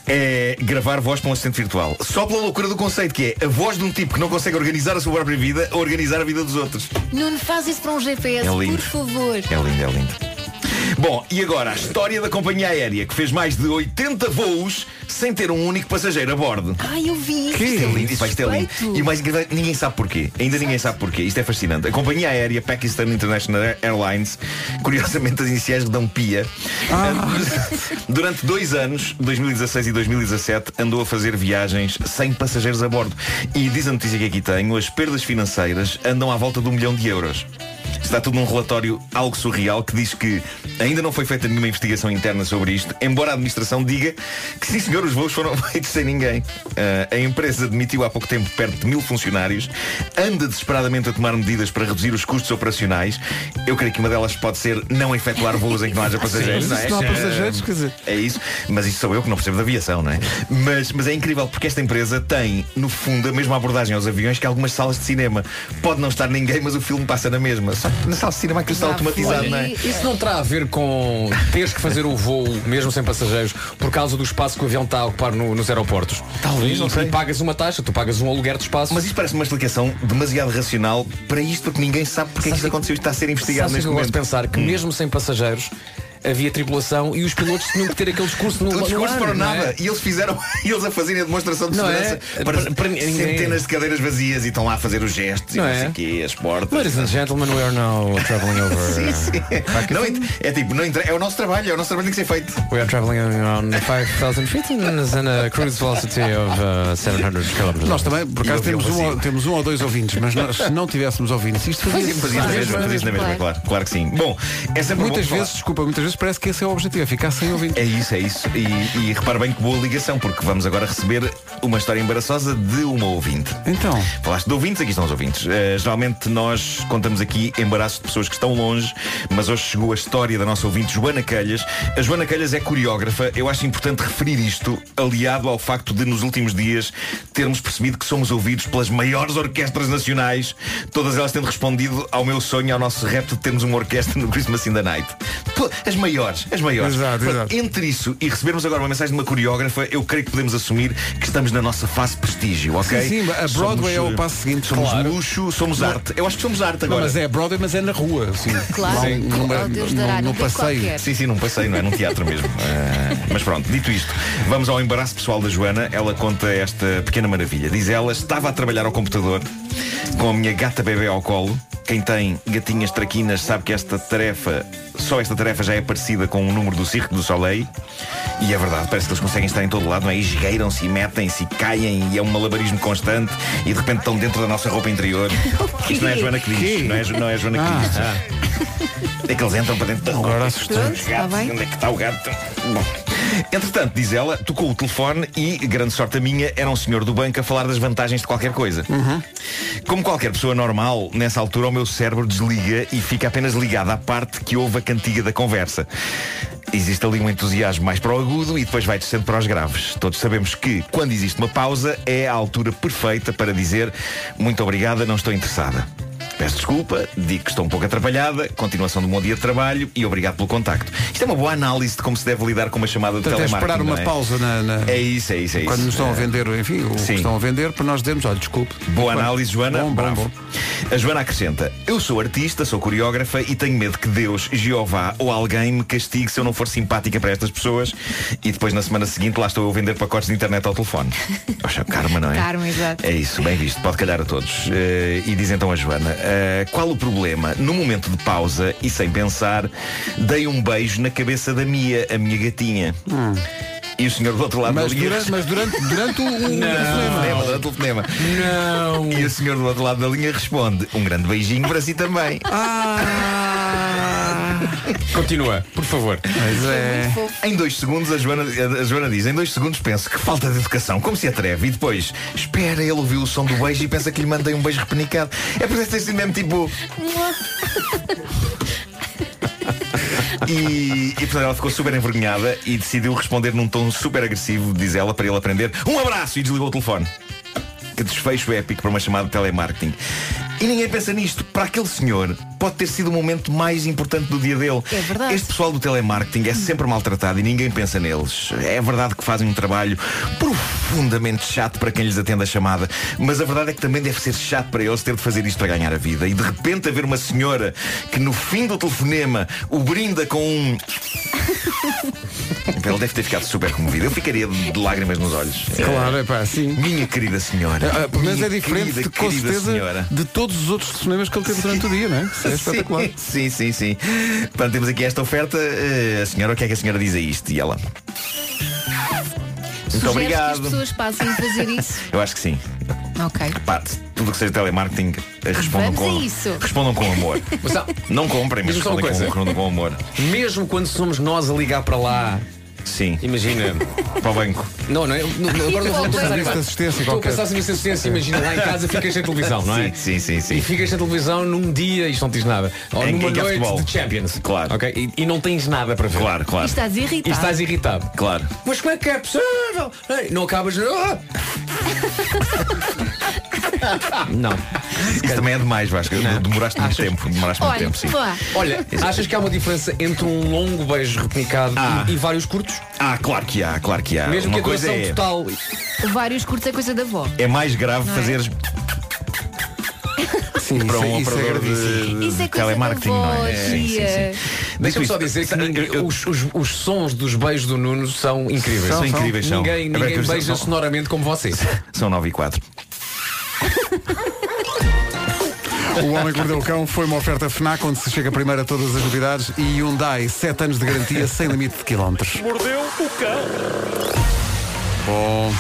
Speaker 7: é gravar voz para um assistente virtual. Só pela loucura do conceito, que é a voz de um tipo que não consegue organizar a sua própria vida ou organizar a vida dos outros.
Speaker 4: Nuno, faz isso para um GPS,
Speaker 7: É
Speaker 4: por favor.
Speaker 7: É lindo, é lindo. Bom, e agora a história da companhia aérea que fez mais de 80 voos sem ter um único passageiro a bordo.
Speaker 4: Ai, eu vi isso.
Speaker 7: Isto é lindo,
Speaker 4: Isto
Speaker 7: é lindo. E o mais ninguém sabe porquê. Ainda ninguém sabe porquê. Isto é fascinante. A companhia aérea Pakistan International Airlines, curiosamente as iniciais dão PIA, durante dois anos, 2016 e 2017, andou a fazer viagens sem passageiros a bordo. E diz a notícia que aqui tenho, as perdas financeiras andam à volta de um milhão de euros. Está tudo num relatório algo surreal que diz que ainda não foi feita nenhuma investigação interna sobre isto, embora a administração diga que sim senhor, os voos foram (laughs) feitos sem ninguém. Ah, a empresa demitiu há pouco tempo perto de mil funcionários, anda desesperadamente a tomar medidas para reduzir os custos operacionais. Eu creio que uma delas pode ser não efetuar voos em que não haja (laughs) passageiros. Não é?
Speaker 2: não há passageiros, quer dizer.
Speaker 7: É isso, mas isso sou eu que não percebo de aviação, não é? Mas, mas é incrível porque esta empresa tem, no fundo, a mesma abordagem aos aviões que algumas salas de cinema. Pode não estar ninguém, mas o filme passa na mesma. Só na sala de cinema aquilo está automatizado, não é?
Speaker 9: Isso não terá a ver com teres que fazer o voo mesmo sem passageiros por causa do espaço que o avião está a ocupar no- nos aeroportos?
Speaker 7: Talvez,
Speaker 9: e,
Speaker 7: não sei.
Speaker 9: E pagas uma taxa, tu pagas um aluguer de espaço.
Speaker 7: Mas isto parece uma explicação demasiado racional para isto, porque ninguém sabe porque é que isto aconteceu. Isto está a ser investigado
Speaker 9: Sabes o
Speaker 7: neste
Speaker 9: eu gosto
Speaker 7: momento.
Speaker 9: de pensar que mesmo sem passageiros havia tripulação e os pilotos tinham que ter aquele discurso no,
Speaker 7: O
Speaker 9: no
Speaker 7: discurso
Speaker 9: ar,
Speaker 7: para
Speaker 9: não é?
Speaker 7: nada. E eles fizeram, (laughs) e eles a fazerem a demonstração de
Speaker 9: Não é?
Speaker 7: segurança para,
Speaker 9: Para- para ninguém.
Speaker 7: centenas de cadeiras vazias e estão lá a fazer os gestos
Speaker 9: Não
Speaker 7: e não
Speaker 9: é?
Speaker 7: sei o quê, as portas.
Speaker 9: Ladies and gentlemen, we are now traveling over. (laughs)
Speaker 7: Sim, sim. Não, é, é tipo, não entra- é o nosso trabalho, é o nosso trabalho que tem que ser feito.
Speaker 9: We are traveling around 5,000 feet and a cruise velocity of uh, 700 km.
Speaker 2: Nós também, por acaso, temos um, ou- temos um ou dois ouvintes, mas nós, se não tivéssemos ouvintes, isto fazia
Speaker 7: Fazia na mesma, fazia na mesma, claro, claro que sim. Bom, é sempre bom
Speaker 2: Muitas
Speaker 7: falar.
Speaker 2: vezes, desculpa, muitas vezes parece que esse é o objetivo, é ficar sem ouvintes.
Speaker 7: É isso, é isso. E, e repara bem que boa ligação, porque vamos agora receber uma história embaraçosa de uma ouvinte.
Speaker 2: Então.
Speaker 7: Falaste de ouvintes, aqui estão os ouvintes. Eh, geralmente nós contamos aqui embaraços de pessoas que estão longe, mas hoje chegou a história da nossa ouvinte Joana Calhas. A Joana Calhas é coreógrafa. Eu acho importante referir isto, aliado ao facto de nos últimos dias termos percebido que somos ouvidos pelas maiores orquestras nacionais, todas elas tendo respondido ao meu sonho, ao nosso repto de termos uma orquestra no Christmas in the Night. To- As maiores, as maiores.
Speaker 2: Exato,
Speaker 7: Pronto,
Speaker 2: exato.
Speaker 7: Entre isso e recebermos agora uma mensagem de uma coreógrafa, eu creio que podemos assumir que estamos na nossa fase prestígio, ok?
Speaker 2: Sim, sim, a Broadway é o
Speaker 7: eh,
Speaker 2: passo seguinte.
Speaker 7: Somos
Speaker 2: Claro.
Speaker 7: luxo, somos
Speaker 2: Não.
Speaker 7: arte. Eu acho que somos arte
Speaker 2: Não,
Speaker 7: agora.
Speaker 2: mas é Broadway, mas é na rua, assim.
Speaker 4: Claro.
Speaker 2: Sim. Numa-
Speaker 4: Oh, Deus
Speaker 2: num-
Speaker 4: dará,
Speaker 2: num
Speaker 4: não
Speaker 2: passeio.
Speaker 4: qualquer.
Speaker 7: Sim, sim, num passeio, não é? Num teatro mesmo. Ah, (laughs) mas pronto, dito isto, vamos ao embaraço pessoal da Joana. Ela conta esta pequena maravilha. Diz ela, estava a trabalhar ao computador com a minha gata bebê ao colo. Quem tem gatinhas traquinas sabe que esta tarefa, só esta tarefa já é parecida com o número do Circo do Soleil. E é verdade, parece que eles conseguem estar em todo lado, não é? E esgueiram-se, e metem-se, e caem, e é um malabarismo constante, e de repente estão dentro da nossa roupa interior. (laughs) Isto não é a Joana que diz, não é, não é a Joana que diz. É que eles entram para dentro da roupa.
Speaker 2: Agora
Speaker 7: Os
Speaker 2: assustamos.
Speaker 4: bem.
Speaker 7: onde é que está o gato? Bom. Entretanto, diz ela, tocou o telefone e, grande sorte a minha, era um senhor do banco a falar das vantagens de qualquer coisa. Como qualquer pessoa normal, nessa altura o meu cérebro desliga e fica apenas ligado à parte que houve a cantiga da conversa. Existe ali um entusiasmo mais para o agudo e depois vai descendo para os graves. Todos sabemos que, quando existe uma pausa, é a altura perfeita para dizer muito obrigada, não estou interessada. Peço desculpa, digo que estou um pouco atrapalhada, continuação de um bom dia de trabalho e obrigado pelo contacto. Isto é uma boa análise de como se deve lidar com uma chamada de
Speaker 2: é
Speaker 7: telemarketing.
Speaker 2: esperar uma
Speaker 7: é?
Speaker 2: pausa na, na-
Speaker 7: É isso, é isso, é isso.
Speaker 2: Quando nos estão a
Speaker 7: Eh,
Speaker 2: vender, enfim, o que
Speaker 7: sim.
Speaker 2: estão a vender, para nós dizermos, olha, desculpe.
Speaker 7: Boa análise, Joana.
Speaker 2: Bom,
Speaker 7: Bravo.
Speaker 2: bom.
Speaker 7: A Joana acrescenta: Eu sou artista, sou coreógrafa e tenho medo que Deus, Jeová ou alguém me castigue se eu não for simpática para estas pessoas. E depois, na semana seguinte, lá estou eu a vender pacotes de internet ao telefone. (laughs) Oxa, karma, não é?
Speaker 4: Karma, exato.
Speaker 7: É isso, bem visto, pode calhar a todos. Eh, e diz então a Joana: eh, Qual o problema? No momento de pausa e sem pensar, dei um beijo na cabeça da Mia, a minha gatinha. E o senhor do outro lado
Speaker 2: Mas
Speaker 7: da linha.
Speaker 2: durante, mas durante, durante o, o
Speaker 7: Não,
Speaker 2: telefonema.
Speaker 7: durante o telefonema.
Speaker 9: Não.
Speaker 7: E o senhor do outro lado da linha responde: Um grande beijinho para si também.
Speaker 9: Continua, por favor.
Speaker 2: Mas é.
Speaker 7: Em dois segundos, a Joana, a Joana diz, em dois segundos penso que falta de educação, como se atreve. E depois, espera, ele ouviu o som do beijo e pensa que lhe mandei um beijo repenicado. É por isso ter sido mesmo tipo. (laughs) E, e portanto ela ficou super envergonhada e decidiu responder num tom super agressivo, diz ela, para ele aprender. Um abraço! E desligou o telefone. Que desfecho épico para uma chamada de telemarketing. E ninguém pensa nisto. Para aquele senhor, pode ter sido o momento mais importante do dia dele.
Speaker 4: É verdade.
Speaker 7: Este pessoal do telemarketing é sempre maltratado e ninguém pensa neles. É verdade que fazem um trabalho profundamente chato para quem lhes atende a chamada, mas a verdade é que também deve ser chato para eles ter de fazer isto para ganhar a vida. E de repente haver uma senhora que no fim do telefonema o brinda com um. (laughs) Ele deve ter ficado super comovido. Eu ficaria de lágrimas nos olhos.
Speaker 2: Claro, é pá, sim.
Speaker 7: Minha querida senhora.
Speaker 2: Ah, menos
Speaker 7: Minha
Speaker 2: é diferente,
Speaker 7: querida,
Speaker 2: de, com certeza,
Speaker 7: senhora.
Speaker 2: de todos os outros telefonemas que ele teve durante o dia, não é? É espetacular.
Speaker 7: Sim, sim, sim. Portanto, temos aqui esta oferta. Eh, a senhora, o que é que a senhora diz a isto? E ela. Muito
Speaker 4: Sugeres que as
Speaker 7: obrigado.
Speaker 4: pessoas passem a fazer isso. (laughs)
Speaker 7: Eu acho que sim.
Speaker 4: Ok.
Speaker 7: Tudo que seja telemarketing, eh, respondam
Speaker 4: Vamos
Speaker 7: com.
Speaker 4: isso.
Speaker 7: Respondam com amor.
Speaker 9: Mas, não,
Speaker 7: comprem, mas respondem com, respondam com amor.
Speaker 9: mesmo quando somos nós a ligar para lá,
Speaker 7: Sim.
Speaker 9: imagina.
Speaker 7: Para o banco.
Speaker 9: Não, não, é- não, não, agora não vou pensar
Speaker 2: Serviço de assistência
Speaker 9: Estou a
Speaker 2: qualquer.
Speaker 9: pensar em serviço de assistência, imagina lá em casa ficas sem televisão, não é?
Speaker 7: Sim, sim, sim,
Speaker 9: E ficas sem televisão num dia, isto não te diz nada. Ou
Speaker 7: Em-
Speaker 9: numa
Speaker 7: em que há
Speaker 9: noite
Speaker 7: futebol.
Speaker 9: de Champions.
Speaker 7: Claro.
Speaker 9: Ok? E, e não tens nada para ver.
Speaker 7: Claro,
Speaker 4: E
Speaker 7: claro.
Speaker 4: estás irritado.
Speaker 9: E estás irritado.
Speaker 7: Claro.
Speaker 9: Mas como é que é possível? Ei, Não acabas. Ah! (laughs) Não.
Speaker 7: Isso também é demais, Vasco. Demoraste muito tempo. Demoraste muito
Speaker 4: Olha,
Speaker 7: tempo, sim.
Speaker 9: Olha, achas que há uma diferença entre um longo beijo repenicado
Speaker 7: Ah.
Speaker 9: e, e vários curtos?
Speaker 7: Ah, claro que há, claro que há.
Speaker 9: Mesmo
Speaker 7: Uma
Speaker 9: que a
Speaker 7: coisa
Speaker 9: duração
Speaker 7: é,
Speaker 9: total.
Speaker 4: Vários curtos é coisa da avó.
Speaker 7: é mais grave
Speaker 4: Não é?
Speaker 7: fazeres
Speaker 2: Sim,
Speaker 7: para um
Speaker 2: é- isso é
Speaker 7: operador de,
Speaker 4: Isso é
Speaker 7: de
Speaker 4: coisa
Speaker 7: telemarketing,
Speaker 4: da
Speaker 7: não
Speaker 4: avó,
Speaker 7: é? Sim, sim,
Speaker 4: tia.
Speaker 7: sim.
Speaker 9: Deixa-me só dizer que ninguém- os, os- os sons dos beijos do Nuno são incríveis.
Speaker 7: São incríveis, são.
Speaker 9: Ninguém,
Speaker 7: É
Speaker 9: ninguém
Speaker 7: que
Speaker 9: beija
Speaker 7: são-
Speaker 9: sonoramente como você.
Speaker 7: São 9 e 4.
Speaker 2: O Homem que Mordeu o Cão foi uma oferta FNAC onde se chega primeiro a todas as novidades e Hyundai, 7 anos de garantia sem limite de quilómetros.
Speaker 18: Mordeu o cão.
Speaker 2: Bom,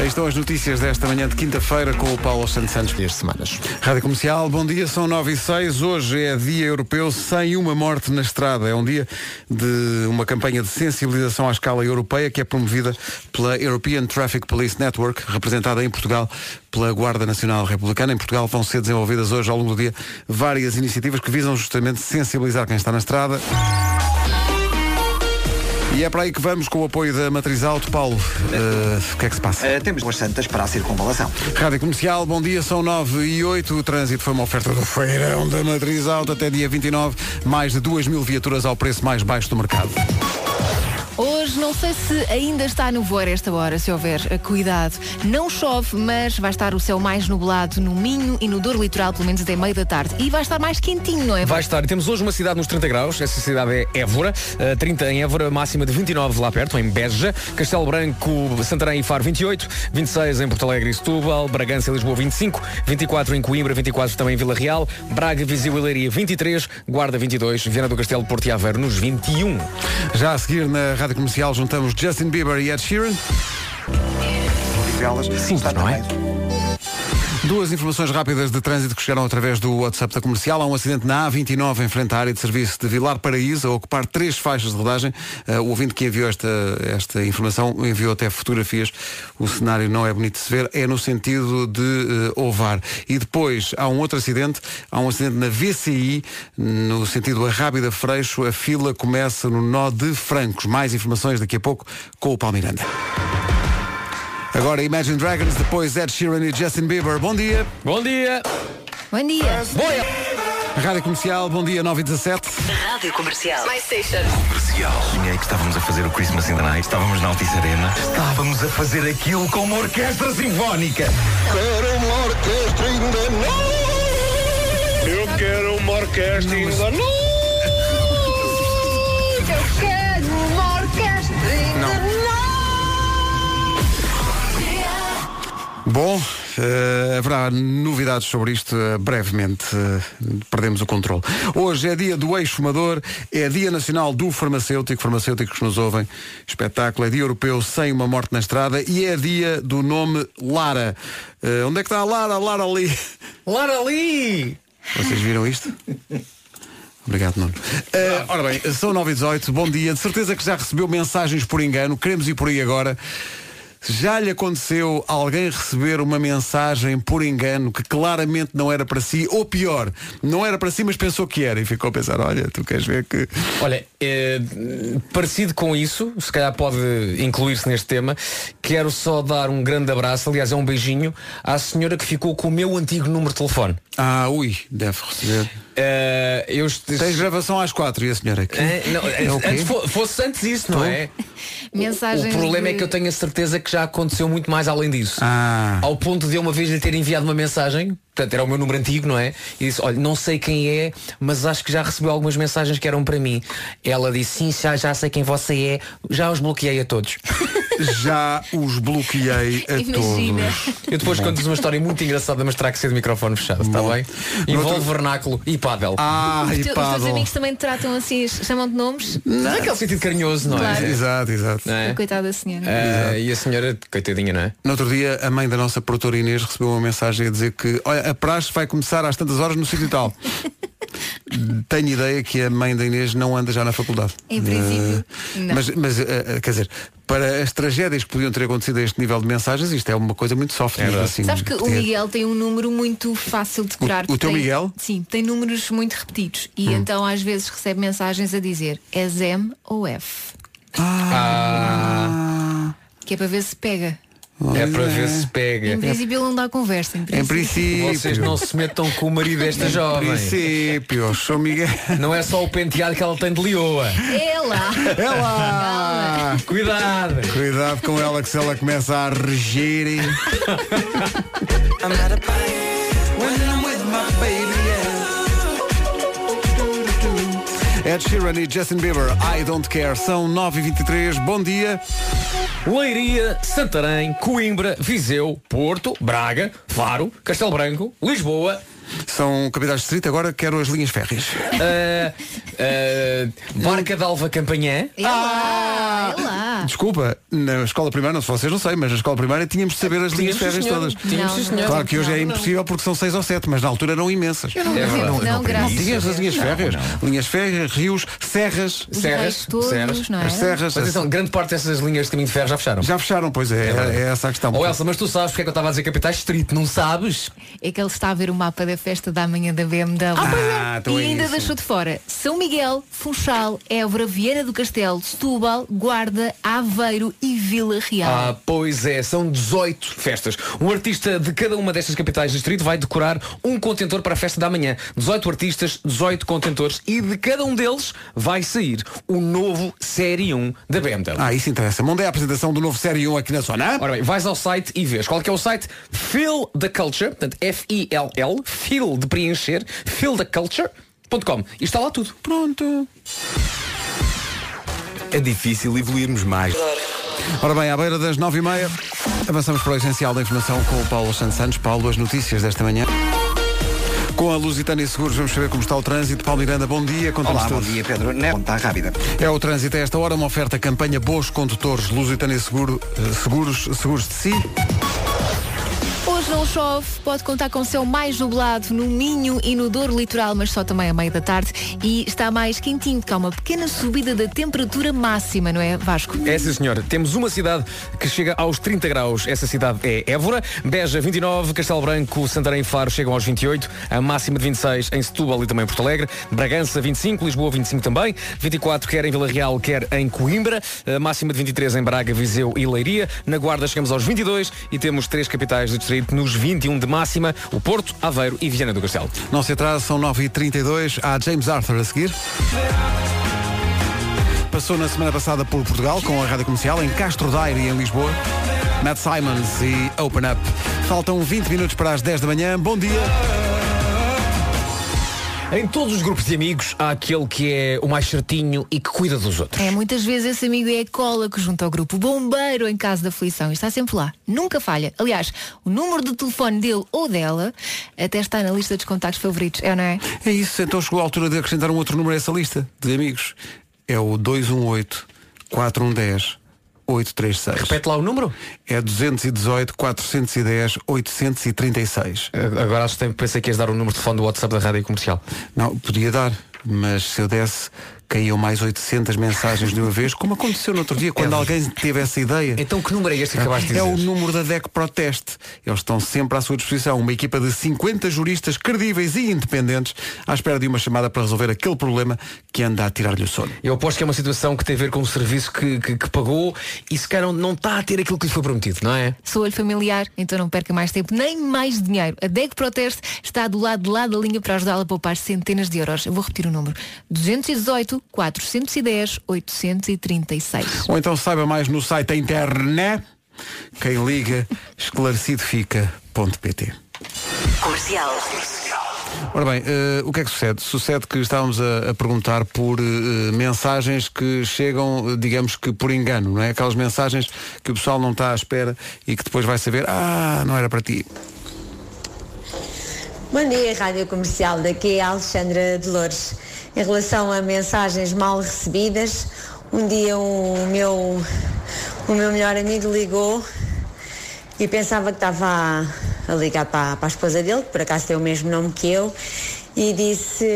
Speaker 2: aí estão as notícias desta manhã de quinta-feira com o Paulo Santos Santos.
Speaker 1: Dias semanas.
Speaker 2: Rádio Comercial, bom dia, são 9 e 6. Hoje é dia europeu sem uma morte na estrada. É um dia de uma campanha de sensibilização à escala europeia que é promovida pela European Traffic Police Network, representada em Portugal pela Guarda Nacional Republicana. Em Portugal vão ser desenvolvidas hoje, ao longo do dia, várias iniciativas que visam justamente sensibilizar quem está na estrada. E é para aí que vamos com o apoio da Matriz Auto. Paulo, eh, o que é que se passa?
Speaker 3: Eh, temos duas santas para a circunvalação.
Speaker 2: Rádio Comercial, bom dia, são 9 e 8. O trânsito foi uma oferta do feirão da Matriz Auto até dia 29. Mais de 2 mil viaturas ao preço mais baixo do mercado.
Speaker 4: Hoje não sei se ainda está no voar esta hora, se houver eh, cuidado. Não chove, mas vai estar o céu mais nublado no Minho e no Douro Litoral, pelo menos até meio da tarde. E vai estar mais quentinho, não é?
Speaker 9: Vai estar, temos hoje uma cidade nos 30 graus, essa cidade é Évora, eh, 30 em Évora, máxima de 29 lá perto, em Beja, Castelo Branco, Santarém e Faro 28, 26 em Porto Alegre e Setúbal, Bragança e Lisboa 25, 24 em Coimbra, 24 também em Vila Real, Braga, Viseu e Leiria 23, Guarda 22, Viana do Castelo, Porto e Aveiro nos 21.
Speaker 2: Já a seguir na Rádio Comercial juntamos Justin Bieber e Ed Sheeran.
Speaker 3: Simples, não é?
Speaker 2: Duas informações rápidas de trânsito que chegaram através do WhatsApp da comercial. Há um acidente na A29 em frente à área de serviço de Vilar Paraíso, a ocupar três faixas de rodagem. Uh, o ouvinte que enviou esta, esta informação enviou até fotografias. O cenário não é bonito de se ver, é no sentido de uh, Ovar. E depois há um outro acidente, há um acidente na VCI, no sentido Arrábida Freixo. A fila começa no nó de Francos. Mais informações daqui a pouco com o Palmiranda. Agora Imagine Dragons, depois Ed Sheeran e Justin Bieber. Bom dia.
Speaker 9: Bom dia.
Speaker 4: Bom dia.
Speaker 9: Boia.
Speaker 2: Rádio Comercial, bom dia, 9 e 17.
Speaker 16: Rádio Comercial. My station.
Speaker 7: Comercial. Sonhei que estávamos a fazer o Christmas in the Night, estávamos na Altice Arena, estávamos a fazer aquilo com uma orquestra sinfónica.
Speaker 18: Quero uma orquestra ainda não. Eu quero uma orquestra ainda não.
Speaker 5: Eu
Speaker 2: Bom, Eh, haverá novidades sobre isto eh, brevemente. Eh, perdemos o controle. Hoje é dia do ex-fumador, é dia nacional do farmacêutico, farmacêuticos que nos ouvem. Espetáculo, é dia europeu sem uma morte na estrada e é dia do nome Lara. Onde é que está a Lara? Lara ali.
Speaker 9: Lara ali!
Speaker 2: Vocês viram isto? Obrigado, Nuno. Eh, ora bem, são 9 e 18 bom dia. De certeza que já recebeu mensagens por engano. Queremos ir por aí agora. Já lhe aconteceu alguém receber uma mensagem por engano que claramente não era para si, ou pior, não era para si, mas pensou que era e ficou a pensar, olha, tu queres ver que.
Speaker 9: Olha, é, parecido com isso, se calhar pode incluir-se neste tema, quero só dar um grande abraço, aliás é um beijinho, à senhora que ficou com o meu antigo número de telefone.
Speaker 2: Ah, ui, deve receber.
Speaker 9: Eh, eu
Speaker 2: Tens gravação às quatro e a senhora aqui?
Speaker 9: Eh, não,
Speaker 2: É
Speaker 9: antes fo- fosse antes isso, não é?
Speaker 4: Mensagens
Speaker 9: O problema
Speaker 4: de-
Speaker 9: é que eu tenho a certeza que já aconteceu muito mais além disso.
Speaker 2: Ah.
Speaker 9: Ao ponto de eu uma vez lhe ter enviado uma mensagem, portanto era o meu número antigo, não é? E disse, olha, não sei quem é, mas acho que já recebeu algumas mensagens que eram para mim. Ela disse, sim, já, já sei quem você é, já os bloqueei a todos. (laughs)
Speaker 2: Já os bloqueei a
Speaker 4: Imagina.
Speaker 2: todos.
Speaker 9: Eu depois
Speaker 2: Bom.
Speaker 9: conto-vos uma história muito engraçada, mas terá que ser de microfone fechado, está
Speaker 2: Bom.
Speaker 9: bem? Envolve
Speaker 2: outro-
Speaker 9: vernáculo e pádel.
Speaker 2: Ah,
Speaker 4: Os,
Speaker 2: e
Speaker 4: teu- os teus
Speaker 2: pádel.
Speaker 4: amigos também te tratam assim, chamam de nomes?
Speaker 9: Naquele sentido carinhoso, não é?
Speaker 4: Claro.
Speaker 2: Exato, exato.
Speaker 9: Não é?
Speaker 4: Coitada da senhora.
Speaker 9: Ah, e a senhora, coitadinha, não é?
Speaker 2: No outro dia, a mãe da nossa produtora Inês recebeu uma mensagem a dizer que olha, a praxe vai começar às tantas horas no sítio e tal. (laughs) Tenho ideia que a mãe da Inês não anda já na faculdade.
Speaker 4: Em princípio,
Speaker 2: Eh,
Speaker 4: não.
Speaker 2: Mas, mas eh, quer dizer, para as tragédias que podiam ter acontecido a este nível de mensagens, isto é uma coisa muito soft.
Speaker 9: É
Speaker 2: mesmo assim,
Speaker 4: Sabes que o
Speaker 2: ter-
Speaker 4: Miguel tem um número muito fácil de decorar.
Speaker 2: O- o teu
Speaker 4: tem-
Speaker 2: Miguel?
Speaker 4: Sim, tem números muito repetidos. E
Speaker 2: Hum.
Speaker 4: então às vezes recebe mensagens a dizer és M ou F.
Speaker 9: Ah,
Speaker 4: Que é para ver se pega.
Speaker 9: É para ver se pega.
Speaker 4: Em princípio ele não dá conversa. Em
Speaker 2: Em
Speaker 4: princípio.
Speaker 2: princípio.
Speaker 9: Vocês não se metam com o marido desta
Speaker 2: Em
Speaker 9: jovem.
Speaker 2: princípio, sou Miguel.
Speaker 9: Não é só o penteado que ela tem de lioa.
Speaker 4: É lá.
Speaker 2: Ela!
Speaker 9: Cuidado.
Speaker 2: Cuidado com ela que se ela começa a regir. Ed Sheeran e Justin Bieber, I Don't Care. São 9h23, bom dia.
Speaker 9: Leiria, Santarém, Coimbra, Viseu, Porto, Braga, Faro, Castelo Branco, Lisboa,
Speaker 2: São capitais de distrito, agora quero as linhas férreas.
Speaker 9: ah, ah, Barca d'Alva Campanhã.
Speaker 4: É lá. É lá.
Speaker 2: Desculpa, na escola primária, não sei se vocês não sei, mas na escola primária tínhamos de saber as linhas férreas
Speaker 9: senhor.
Speaker 2: todas.
Speaker 9: Tínhamos, sim,
Speaker 4: Não,
Speaker 9: senhor.
Speaker 2: Claro que hoje é
Speaker 4: Não,
Speaker 2: impossível porque são seis ou sete, mas na altura eram imensas.
Speaker 9: É verdade.
Speaker 4: Não,
Speaker 2: Não
Speaker 4: graças a
Speaker 2: tinhas
Speaker 4: Deus.
Speaker 2: as linhas férreas. Linhas férreas, rios, serras.
Speaker 4: Os
Speaker 9: Serras,
Speaker 4: todos,
Speaker 9: serras.
Speaker 4: não é?
Speaker 2: As serras.
Speaker 9: Mas atenção, grande parte dessas linhas de caminho de ferro já fecharam.
Speaker 2: Já fecharam, pois é,
Speaker 9: verdade.
Speaker 2: é, essa a questão.
Speaker 9: Oh Elsa, mas tu sabes porque é que eu estava a dizer capitais de distrito, não sabes?
Speaker 4: É que ele está a ver o mapa da festa da manhã da BMW.
Speaker 2: Ah, então
Speaker 4: e
Speaker 2: é
Speaker 4: ainda
Speaker 2: isso.
Speaker 4: deixou de fora São Miguel, Funchal, Évora, Viana do Castelo, Setúbal, Guarda, Aveiro e Vila Real.
Speaker 9: Ah, pois é, são 18 festas. Um artista de cada uma destas capitais de distrito vai decorar um contentor para a festa da manhã. 18 artistas, 18 contentores e de cada um deles vai sair o novo Série 1 da BMW.
Speaker 2: Ah, isso interessa. Onde é a apresentação do novo Série 1 aqui na zona?
Speaker 9: Ora bem, vais ao site e vês qual é que é o site Feel the Culture, portanto F-I-L-L, Feel de preencher, feeltheculture.com e está lá tudo.
Speaker 2: Pronto.
Speaker 15: É difícil evoluirmos mais.
Speaker 2: Ora bem, à beira das 9h30, avançamos para o essencial da informação com o Paulo Santos Santos. Paulo, as notícias desta manhã. Com a Lusitânia Seguros, vamos saber como está o trânsito. Paulo Miranda, bom dia.
Speaker 3: Olá, bom dia Pedro. Na ponta rápida.
Speaker 2: É o trânsito a esta hora, uma oferta campanha Bons Condutores, Lusitânia Seguro, eh, Seguros, Seguros de Si.
Speaker 4: Não chove, pode contar com céu mais nublado no Minho e no Douro Litoral, mas só também a meio da tarde. E está mais quentinho, porque há uma pequena subida da temperatura máxima, não é, Vasco?
Speaker 9: É sim senhor, temos uma cidade que chega aos 30 graus, essa cidade é Évora, Beja 29, Castelo Branco, Santarém e Faro chegam aos 28, a máxima de 26 em Setúbal e também Porto Alegre, Bragança 25, Lisboa 25 também, 24 quer em Vila Real, quer em Coimbra, a máxima de 23 em Braga, Viseu e Leiria, na Guarda chegamos aos 22 e temos três capitais do distrito nos 21 de máxima, o Porto, Aveiro e Viana do Castelo.
Speaker 2: Não se atrasa, são 9h32. Há James Arthur a seguir. Passou na semana passada por Portugal com a rádio comercial em Castro Daire em Lisboa. Matt Simons e Open Up. Faltam 20 minutos para as 10 da manhã. Bom dia.
Speaker 9: Em todos os grupos de amigos há aquele que é o mais certinho e que cuida dos outros.
Speaker 4: É, muitas vezes esse amigo é a cola que junta ao grupo, o bombeiro em caso de aflição. E está sempre lá. Nunca falha. Aliás, o número de telefone dele ou dela até está na lista dos contactos favoritos. É ou não é?
Speaker 2: É isso, então chegou a altura de acrescentar um outro número a essa lista de amigos. É o 218 4110 836.
Speaker 9: Repete lá o número.
Speaker 2: É 218 410 836.
Speaker 9: Agora acho que pensei que ias dar o número de telefone do WhatsApp da rádio comercial.
Speaker 2: Não, podia dar, mas se eu desse, caíam mais 800 mensagens de uma vez, como aconteceu no outro dia, quando alguém teve essa ideia.
Speaker 9: Então que número é este que acabaste de
Speaker 2: É
Speaker 9: dizer?
Speaker 2: o número da DEC Proteste. Eles estão sempre à sua disposição. Uma equipa de 50 juristas credíveis e independentes à espera de uma chamada para resolver aquele problema que anda a tirar-lhe o sono.
Speaker 9: Eu aposto que é uma situação que tem a ver com o serviço que, que- que pagou e se calhar não está a ter aquilo que lhe foi prometido, não é?
Speaker 4: Sou-lhe familiar, então não perca mais tempo nem mais dinheiro. A DEC Proteste está do lado de lá da linha para ajudá-la a poupar centenas de euros. Eu vou repetir o número. 218 410 836.
Speaker 2: Ou então saiba mais no site da internet. Quem liga, esclarecidofica.pt.
Speaker 16: Comercial.
Speaker 2: Ora bem, eh, o que é que sucede? Sucede que estávamos a, a perguntar por eh, mensagens que chegam, digamos que por engano, não é? Aquelas mensagens que o pessoal não está à espera e que depois vai saber, ah, não era para ti.
Speaker 19: Bom dia, Rádio Comercial. Daqui é a Alexandra Dolores. Em relação a mensagens mal recebidas, um dia o meu, o meu melhor amigo ligou e pensava que estava a, a ligar para, para a esposa dele, que por acaso tem o mesmo nome que eu, e disse: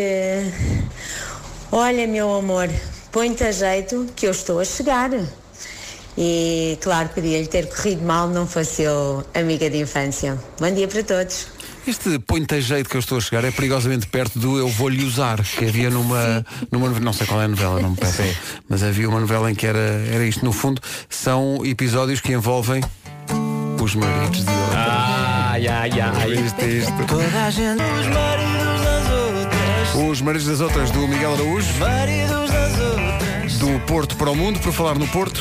Speaker 19: Olha, meu amor, põe-te a jeito que eu estou a chegar. E claro, podia-lhe ter corrido mal, não fosse eu amiga de infância. Bom dia para todos.
Speaker 2: Este põe-te jeito que eu estou a chegar é perigosamente perto do Eu Vou-lhe Usar, que havia numa, numa novela, não sei qual é a novela, não me peço, mas havia uma novela em que era, era isto. No fundo, são episódios que envolvem os maridos de outra.
Speaker 9: Ai, ai, ai.
Speaker 2: Isto, isto.
Speaker 20: Toda a gente. Os maridos das outras.
Speaker 2: Os maridos das outras do Miguel Araújo.
Speaker 20: Maridos das outras.
Speaker 2: Do Porto para o Mundo, por falar no Porto.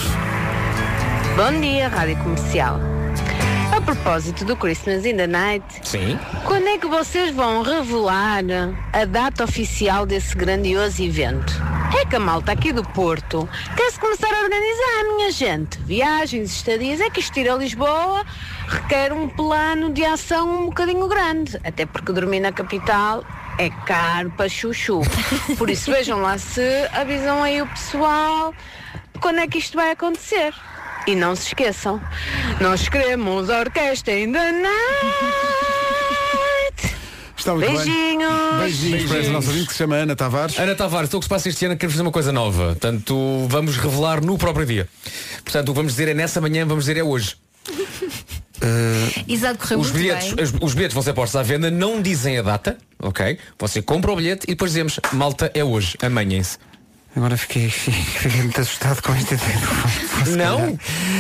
Speaker 21: Bom dia, Rádio Comercial. A propósito do Christmas in the Night,
Speaker 9: Sim.
Speaker 21: quando é que vocês vão revelar a data oficial desse grandioso evento? É que a malta aqui do Porto quer-se começar a organizar, minha gente. Viagens, estadias, é que isto ir a Lisboa requer um plano de ação um bocadinho grande. Até porque dormir na capital é caro para chuchu. (laughs) Por isso vejam lá se avisam aí o pessoal quando é que isto vai acontecer. E não se esqueçam, nós queremos a orquestra in the night.
Speaker 2: Está muito
Speaker 21: Beijinhos.
Speaker 2: bem. Beijinhos para essa nossa ouvinte que se chama Ana Tavares.
Speaker 9: Ana Tavares, o que se passa este ano queremos fazer uma coisa nova. Portanto, vamos revelar no próprio dia. Portanto, o que vamos dizer é nessa manhã, vamos dizer é hoje.
Speaker 4: Exato, correu
Speaker 9: Os
Speaker 4: muito
Speaker 9: bilhetes,
Speaker 4: bem.
Speaker 9: os, os bilhetes vão ser postos à venda, não dizem a data, ok? Você compra o bilhete e depois dizemos, malta, é hoje, amanhã-se.
Speaker 2: Agora fiquei, fiquei muito assustado com esta ideia.
Speaker 9: Não?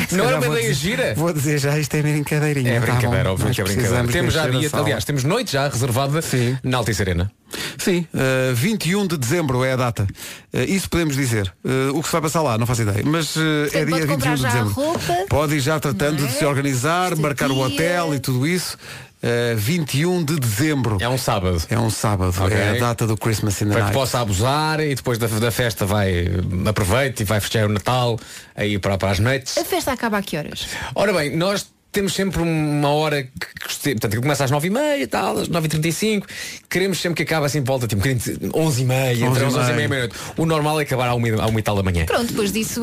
Speaker 2: Se
Speaker 9: Não era uma
Speaker 2: vou
Speaker 9: ideia
Speaker 2: dizer-
Speaker 9: gira?
Speaker 2: Vou dizer já, isto é brincadeirinha.
Speaker 9: É
Speaker 2: tá
Speaker 9: brincadeira,
Speaker 2: bom.
Speaker 9: óbvio que é brincadeira. Temos já dia, aliás, temos noite já reservada na Altice Arena.
Speaker 2: Sim, uh, 21 de dezembro é a data. Uh, isso podemos dizer. Uh, o que se vai passar lá, não faço ideia. Mas uh, é dia
Speaker 4: pode
Speaker 2: 21
Speaker 4: comprar
Speaker 2: de
Speaker 4: já a
Speaker 2: dezembro.
Speaker 4: roupa.
Speaker 2: Pode ir já tratando de se organizar, marcar o
Speaker 4: dia.
Speaker 2: hotel e tudo isso. Uh, 21 de dezembro.
Speaker 9: É um sábado.
Speaker 2: É um sábado.
Speaker 9: Ok.
Speaker 2: É a data do Christmas in the
Speaker 9: Para que possa abusar e depois da, da festa vai aproveite e vai festejar o Natal aí para, para as noites.
Speaker 4: A festa acaba a que horas?
Speaker 9: Ora bem, nós temos sempre uma hora que, portanto, que começa às 9h30 e tal, às 9h35. Queremos sempre que acabe assim por volta, tipo, 11h30, entre 11 e meia e meia-noite. O normal é acabar à 1 à uma e tal da manhã.
Speaker 4: Pronto, depois disso.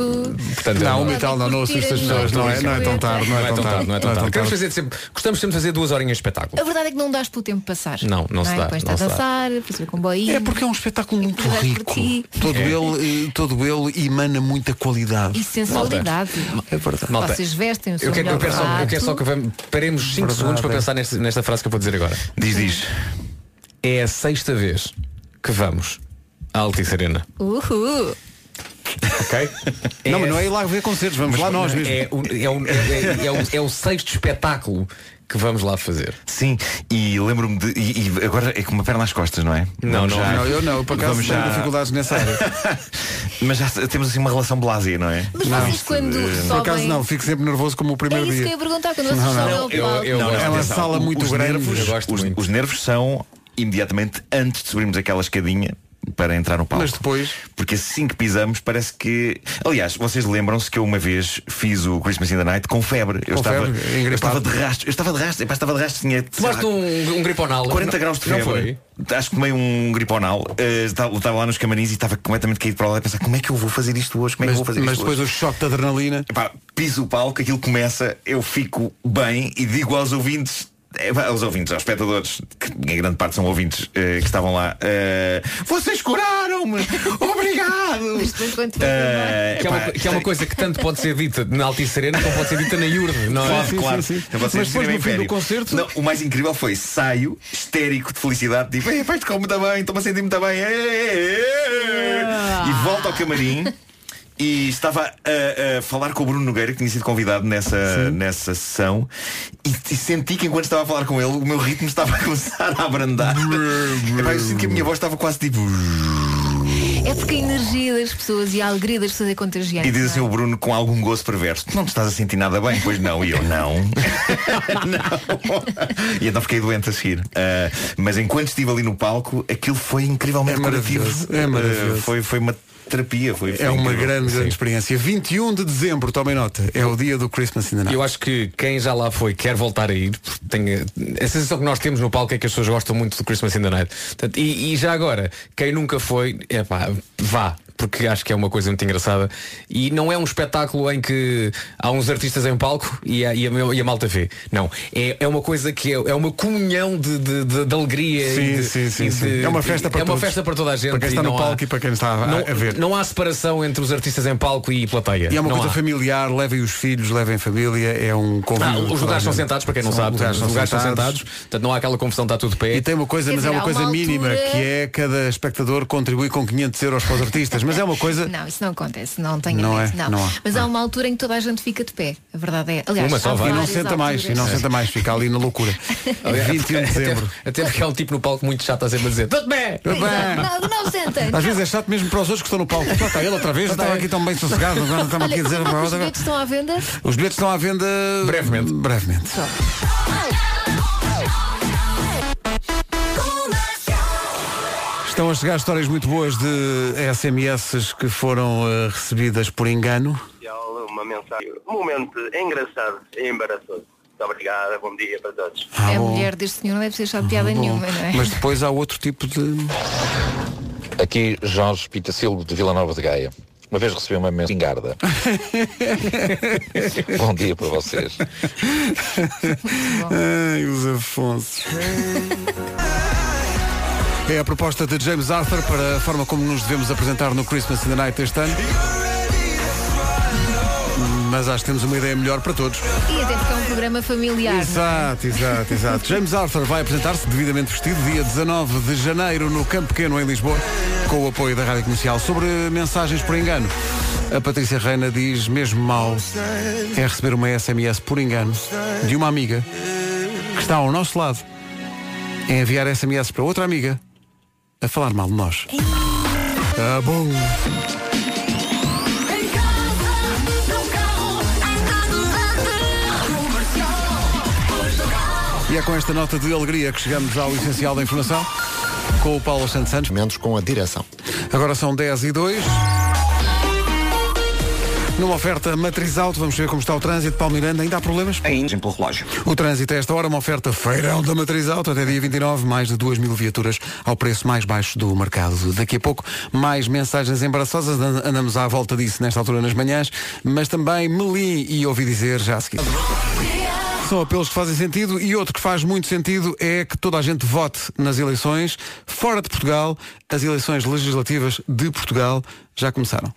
Speaker 9: Portanto,
Speaker 2: Não,
Speaker 9: é
Speaker 2: uma e tal, não, não assusta as pessoas, não é, não é tão tarde, não é tão tarde.
Speaker 9: não é tão tarde. Queremos fazer sempre, gostamos sempre de fazer duas horinhas de espetáculo.
Speaker 4: A verdade é que não dás pelo tempo passar.
Speaker 9: Não, não se
Speaker 4: é?
Speaker 9: dá,
Speaker 4: Depois
Speaker 9: não
Speaker 4: está a dançar, depois ir com boinho.
Speaker 2: É porque é um espetáculo muito rico. Todo,
Speaker 9: É.
Speaker 2: ele, eh, todo ele emana muita qualidade.
Speaker 4: E sensualidade.
Speaker 2: É verdade.
Speaker 4: Vocês vestem o seu
Speaker 9: Eu quero, quero só, que vamos- paremos 5
Speaker 2: Verdade,
Speaker 9: segundos para
Speaker 2: é.
Speaker 9: pensar nesta, nesta frase que eu vou dizer agora.
Speaker 7: Diz, diz.
Speaker 9: É a sexta vez que vamos à Altice Arena.
Speaker 4: Uhul.
Speaker 9: Ok?
Speaker 2: Não, mas não é ir lá ver concertos, vamos lá nós mesmo.
Speaker 9: É, o, é, o, é, é o, é o sexto espetáculo que vamos lá fazer.
Speaker 7: Sim, e lembro-me de. E, e agora é com uma perna às costas, não é?
Speaker 9: Não,
Speaker 7: Vamos
Speaker 9: não,
Speaker 7: já-
Speaker 2: Não, eu não, por acaso tenho
Speaker 7: já-
Speaker 2: dificuldades nessa área. (laughs)
Speaker 7: Mas já temos assim uma relação blasé, não é?
Speaker 4: Mas
Speaker 2: Não,
Speaker 4: vocês quando
Speaker 2: Por
Speaker 4: sobem.
Speaker 2: acaso não, fico sempre nervoso como o
Speaker 4: É
Speaker 2: primeiro
Speaker 4: isso que eu
Speaker 2: dia.
Speaker 4: ia perguntar, quando vocês
Speaker 2: Não, não.
Speaker 4: sobem ao
Speaker 9: Eu-
Speaker 4: palco.
Speaker 9: eu-
Speaker 7: Não, não,
Speaker 2: É uma sala muito
Speaker 7: os
Speaker 2: grande.
Speaker 7: Nervos,
Speaker 9: Eu
Speaker 7: os, os nervos são imediatamente antes de subirmos aquela escadinha para entrar no palco.
Speaker 2: Mas depois.
Speaker 7: Porque assim que pisamos parece que. Aliás, vocês lembram-se que eu uma vez fiz o Christmas in the Night com febre. Eu,
Speaker 2: Com
Speaker 7: estava,
Speaker 2: febre,
Speaker 7: eu estava de rastro. Eu estava de rastro. Epá, estava de rastro. Tinha,
Speaker 9: Tomaste um, um griponal.
Speaker 7: 40
Speaker 9: Não-
Speaker 7: graus de
Speaker 9: não
Speaker 7: febre.
Speaker 9: foi?
Speaker 7: Acho que tomei um griponal. Eh, estava, estava lá nos camarins e estava completamente caído para lá a pensar como é que eu vou fazer isto hoje? Como é que
Speaker 2: Mas,
Speaker 7: eu vou fazer
Speaker 2: mas
Speaker 7: isto
Speaker 2: depois
Speaker 7: hoje?
Speaker 2: o choque de adrenalina.
Speaker 7: Epá, piso o palco, aquilo começa, eu fico bem e digo aos ouvintes, epá, aos ouvintes, aos espectadores, que em grande parte são ouvintes eh, que estavam lá, eh, vocês curaram-me! Obrigado! Eh,
Speaker 9: Que é, uma, que é uma coisa que tanto pode ser dita na Altice Serena como pode ser dita na Iurde, não é?
Speaker 7: Claro, claro. Então vocês
Speaker 2: Mas depois, no fim do concerto-
Speaker 7: Não, o mais incrível foi saio, histérico de felicidade, tipo, "Ei, vais tocou muito bem, estou-me a sentir muito bem. ei." E volto ao camarim. E estava a, a falar com o Bruno Nogueira, que tinha sido convidado nessa, nessa sessão, e, e senti que enquanto estava a falar com ele, o meu ritmo estava a começar a abrandar. Epá, eu sinto que a minha voz estava quase tipo.
Speaker 4: É porque a energia das pessoas e a alegria das pessoas é contagiante.
Speaker 7: E diz assim
Speaker 4: é?
Speaker 7: o Bruno com algum gozo perverso não te estás a sentir nada bem? Pois não, e eu não, (laughs) Não. E então fiquei doente a seguir Ah, Mas enquanto estive ali no palco Aquilo foi incrivelmente
Speaker 2: É
Speaker 7: curativo
Speaker 2: maravilhoso, é maravilhoso.
Speaker 7: Ah, foi, foi uma terapia foi, foi
Speaker 2: É uma grande, grande experiência. 21 de dezembro, tomem nota, é o dia do Christmas in the Night.
Speaker 9: Eu acho que quem já lá foi quer voltar a ir. porque Tem, a sensação que nós temos no palco é que as pessoas gostam muito do Christmas in the Night. Portanto, e, e já agora, quem nunca foi, é pá, vá. Porque acho que é uma coisa muito engraçada. E não é um espetáculo em que há uns artistas em palco e a, e a, e a malta vê. Não. É, é uma coisa que é, é uma comunhão de, de, de- de alegria.
Speaker 2: Sim,
Speaker 9: e de-
Speaker 2: sim, sim,
Speaker 9: e
Speaker 2: sim. É uma festa para
Speaker 9: É uma
Speaker 2: todos.
Speaker 9: festa para toda a gente.
Speaker 2: Para quem está no
Speaker 9: não há-
Speaker 2: palco e para quem está a-
Speaker 9: não,
Speaker 2: a ver.
Speaker 9: Não há separação entre os artistas em palco e plateia.
Speaker 2: E é uma
Speaker 9: Não
Speaker 2: coisa
Speaker 9: há.
Speaker 2: familiar, levem os filhos, levem família, é um convívio.
Speaker 9: Ah, os lugares são sentados, para quem não
Speaker 2: São
Speaker 9: sabe,
Speaker 2: lugares
Speaker 9: os lugares são
Speaker 2: sentados.
Speaker 9: sentados, portanto não há aquela confusão, está tudo pé.
Speaker 2: E tem uma coisa,
Speaker 4: Quer
Speaker 2: mas é uma coisa
Speaker 4: uma
Speaker 2: mínima,
Speaker 4: altura-
Speaker 2: que é cada espectador contribui com 500 euros para os artistas. (laughs) Mas é uma coisa.
Speaker 4: Não, isso não acontece, não tenho
Speaker 2: Não
Speaker 4: medo,
Speaker 2: é?
Speaker 4: não.
Speaker 2: Não há.
Speaker 4: Mas há uma altura em que toda a gente fica de pé. A verdade é. Aliás,
Speaker 9: Uma só vai.
Speaker 2: E não senta mais, e não senta mais, fica ali na loucura. (laughs)
Speaker 9: Aliás,
Speaker 2: 21 de dezembro.
Speaker 9: Até porque há um tipo no palco muito chato a sempre a dizer Tudo bem!
Speaker 2: Tudo bem.
Speaker 4: Não, não (laughs) senta.
Speaker 2: Às vezes é chato mesmo para os outros que estão no palco. (laughs) Já está ele outra vez, estava aqui tão bem sossegado, agora estava aqui a dizer.
Speaker 4: Olha, os bilhetes estão à venda.
Speaker 2: Os bilhetes estão à venda
Speaker 9: Brevemente.
Speaker 2: brevemente.
Speaker 4: Só.
Speaker 2: Estão a chegar histórias muito boas de SMS que foram eh, recebidas por engano.
Speaker 22: Uma mensagem, um momento engraçado e embaraçoso. Muito obrigada, bom dia para todos.
Speaker 2: Ah,
Speaker 4: a
Speaker 2: bom.
Speaker 4: mulher deste senhor não deve ser achado piada nenhuma, não é?
Speaker 2: Mas depois há outro tipo de.
Speaker 23: Aqui Jorge Pitacilo de Vila Nova de Gaia. Uma vez recebi uma mensagem garda. (laughs) Bom dia para vocês.
Speaker 2: Ai, os Afonso. É a proposta de James Arthur para a forma como nos devemos apresentar no Christmas in the Night este ano. Mas acho que temos uma ideia melhor para todos.
Speaker 4: E até porque é um programa familiar. é?
Speaker 2: Exato, exato, exato. James Arthur vai apresentar-se devidamente vestido dia 19 de janeiro no Campo Pequeno em Lisboa, com o apoio da Rádio Comercial. Sobre mensagens por engano, a Patrícia Reina diz mesmo mal é receber uma SMS por engano de uma amiga que está ao nosso lado em enviar SMS para outra amiga a falar mal de nós. Tá bom. E é com esta nota de alegria que chegamos ao essencial da informação com o Paulo Santos Santos.
Speaker 1: Menos com a direção.
Speaker 2: Agora são 10 e 2. Numa oferta matriz alto, vamos ver como está o trânsito. Paulo Miranda, ainda há problemas?
Speaker 3: Ainda pelo relógio.
Speaker 2: O trânsito a esta hora, uma oferta feirão da matriz alto, até dia 29, mais de 2 mil viaturas ao preço mais baixo do mercado. Daqui a pouco, mais mensagens embaraçosas, and- andamos à volta disso nesta altura nas manhãs, mas também Melim e ouvi dizer já a seguir. São apelos que fazem sentido e outro que faz muito sentido é que toda a gente vote nas eleições fora de Portugal. As eleições legislativas de Portugal já começaram.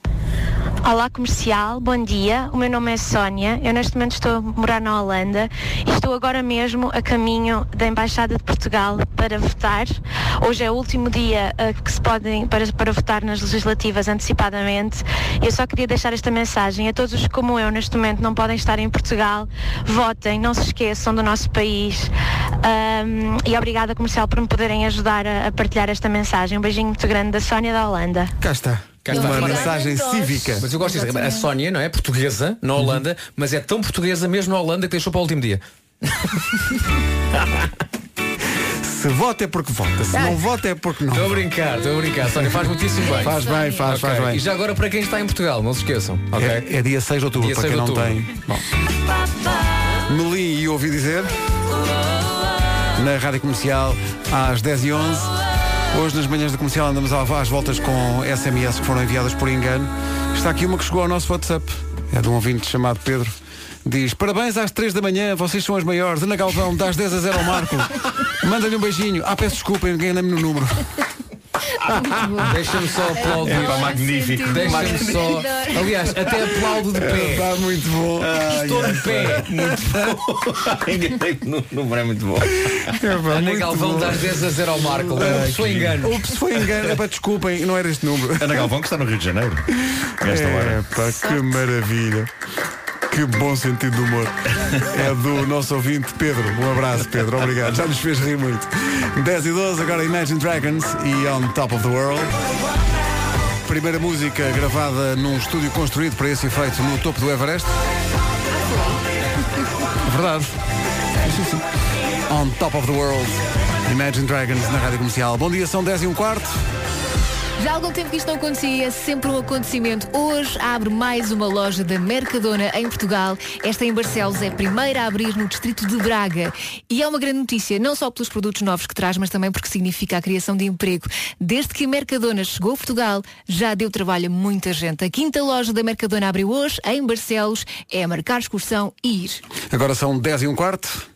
Speaker 24: Olá comercial, bom dia. O meu nome é Sónia. Eu neste momento estou a morar na Holanda e estou agora mesmo a caminho da Embaixada de Portugal para votar. Hoje é o último dia eh, que se podem para, para votar nas legislativas antecipadamente. Eu só queria deixar esta mensagem a todos os que, como eu neste momento não podem estar em Portugal. Votem, não se esqueçam do nosso país. Ahm, e obrigada comercial por me poderem ajudar a, a partilhar esta mensagem. Um beijinho muito grande da Sónia da Holanda.
Speaker 2: Cá está.
Speaker 9: Cá
Speaker 2: Uma mensagem cívica.
Speaker 9: Mas eu gosto disso. A Sónia, não é? Portuguesa, na Holanda, mas é tão portuguesa mesmo na Holanda que deixou para o último dia. (laughs)
Speaker 2: Se vota é porque vota, se não vota é porque não.
Speaker 9: Estou a brincar, estou a brincar. Sónia, faz muitíssimo bem.
Speaker 2: Faz bem, faz, faz
Speaker 9: Ok.
Speaker 2: bem.
Speaker 9: E já agora para quem está em Portugal, não se esqueçam. ok?
Speaker 2: É, é dia 6 de outubro,
Speaker 9: Dia
Speaker 2: para
Speaker 9: 6
Speaker 2: quem
Speaker 9: de
Speaker 2: não
Speaker 9: outubro.
Speaker 2: tem. Bom. Melim e ouvi dizer. Na Rádio Comercial, às 10h11. Hoje, nas manhãs da comercial, andamos às voltas com SMS que foram enviadas por engano. Está aqui uma que chegou ao nosso WhatsApp. É de um ouvinte chamado Pedro. Diz, parabéns às 3 da manhã, vocês são as maiores. Ana Galvão, das 10 a 0 ao Marco. Manda-lhe um beijinho. Ah, peço desculpa, enganei-me no número. (laughs)
Speaker 9: Deixa-me só aplaudir.
Speaker 7: É pá, magnífico.
Speaker 9: Deixa-me só. Aliás, até aplaudo de pé.
Speaker 2: Está muito bom.
Speaker 9: Estou de pé.
Speaker 7: Enganei no número é muito bom.
Speaker 9: Ana
Speaker 2: muito
Speaker 9: Galvão
Speaker 2: bom.
Speaker 9: das 10 a 0 ao Marco. Ups, foi engano.
Speaker 2: Ups, foi engano. É para desculpem, não era este número.
Speaker 7: Ana Galvão que está no Rio de Janeiro. Nesta
Speaker 2: é,
Speaker 7: hora.
Speaker 2: pá, que maravilha. Que bom sentido de humor. É do nosso ouvinte Pedro. Um abraço, Pedro. Obrigado. Já nos fez rir muito. 10 e 12, agora Imagine Dragons e On Top of the World. Primeira música gravada num estúdio construído para esse efeito no topo do Everest. Verdade. On Top of the World. Imagine Dragons na rádio comercial. Bom dia, são 10 e um quarto.
Speaker 4: Já há algum tempo que isto não acontecia, é sempre um acontecimento. Hoje abre mais uma loja da Mercadona em Portugal. Esta em Barcelos é a primeira a abrir no distrito de Braga. E é uma grande notícia, não só pelos produtos novos que traz, mas também porque significa a criação de emprego. Desde que a Mercadona chegou a Portugal, já deu trabalho a muita gente. A quinta loja da Mercadona abriu hoje, em Barcelos. É marcar excursão e ir.
Speaker 2: Agora são 10 e um quarto.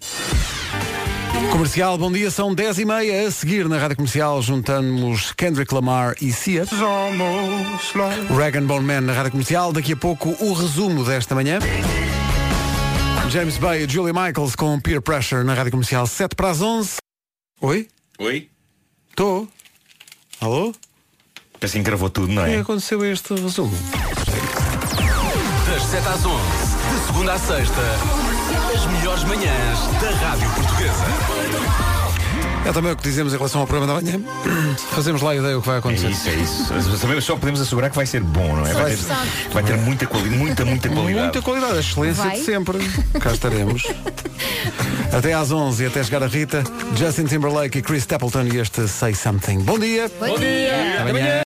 Speaker 2: Comercial, bom dia, são 10 e meia. A seguir na Rádio Comercial juntamos Kendrick Lamar e Cia. Rag Bone Man na Rádio Comercial. Daqui a pouco o resumo desta manhã. James Bay e Julie Michaels com Peer Pressure na Rádio Comercial 7 para as 11. Oi?
Speaker 7: Oi?
Speaker 2: Estou? Alô?
Speaker 7: Parece que encravou tudo, não
Speaker 2: O que
Speaker 7: é?
Speaker 2: aconteceu a este resumo?
Speaker 25: Das 7 às 11, de segunda à sexta, melhores manhãs da Rádio Portuguesa.
Speaker 2: É também o que dizemos em relação ao programa da manhã. (clears throat) Fazemos lá a ideia o que vai
Speaker 7: É
Speaker 2: acontecer.
Speaker 7: isso, é isso. Sabemos- Só podemos assegurar que vai ser bom, não é? Vai ter, vai ter muita qualidade, muita, muita qualidade.
Speaker 2: Muita qualidade, a excelência
Speaker 4: Vai?
Speaker 2: de sempre. Cá estaremos. (laughs) Até às 11 e até chegar a Rita, Justin Timberlake e Chris Stapleton e este Say Something. Bom dia.
Speaker 4: Bom dia.
Speaker 2: Amanhã.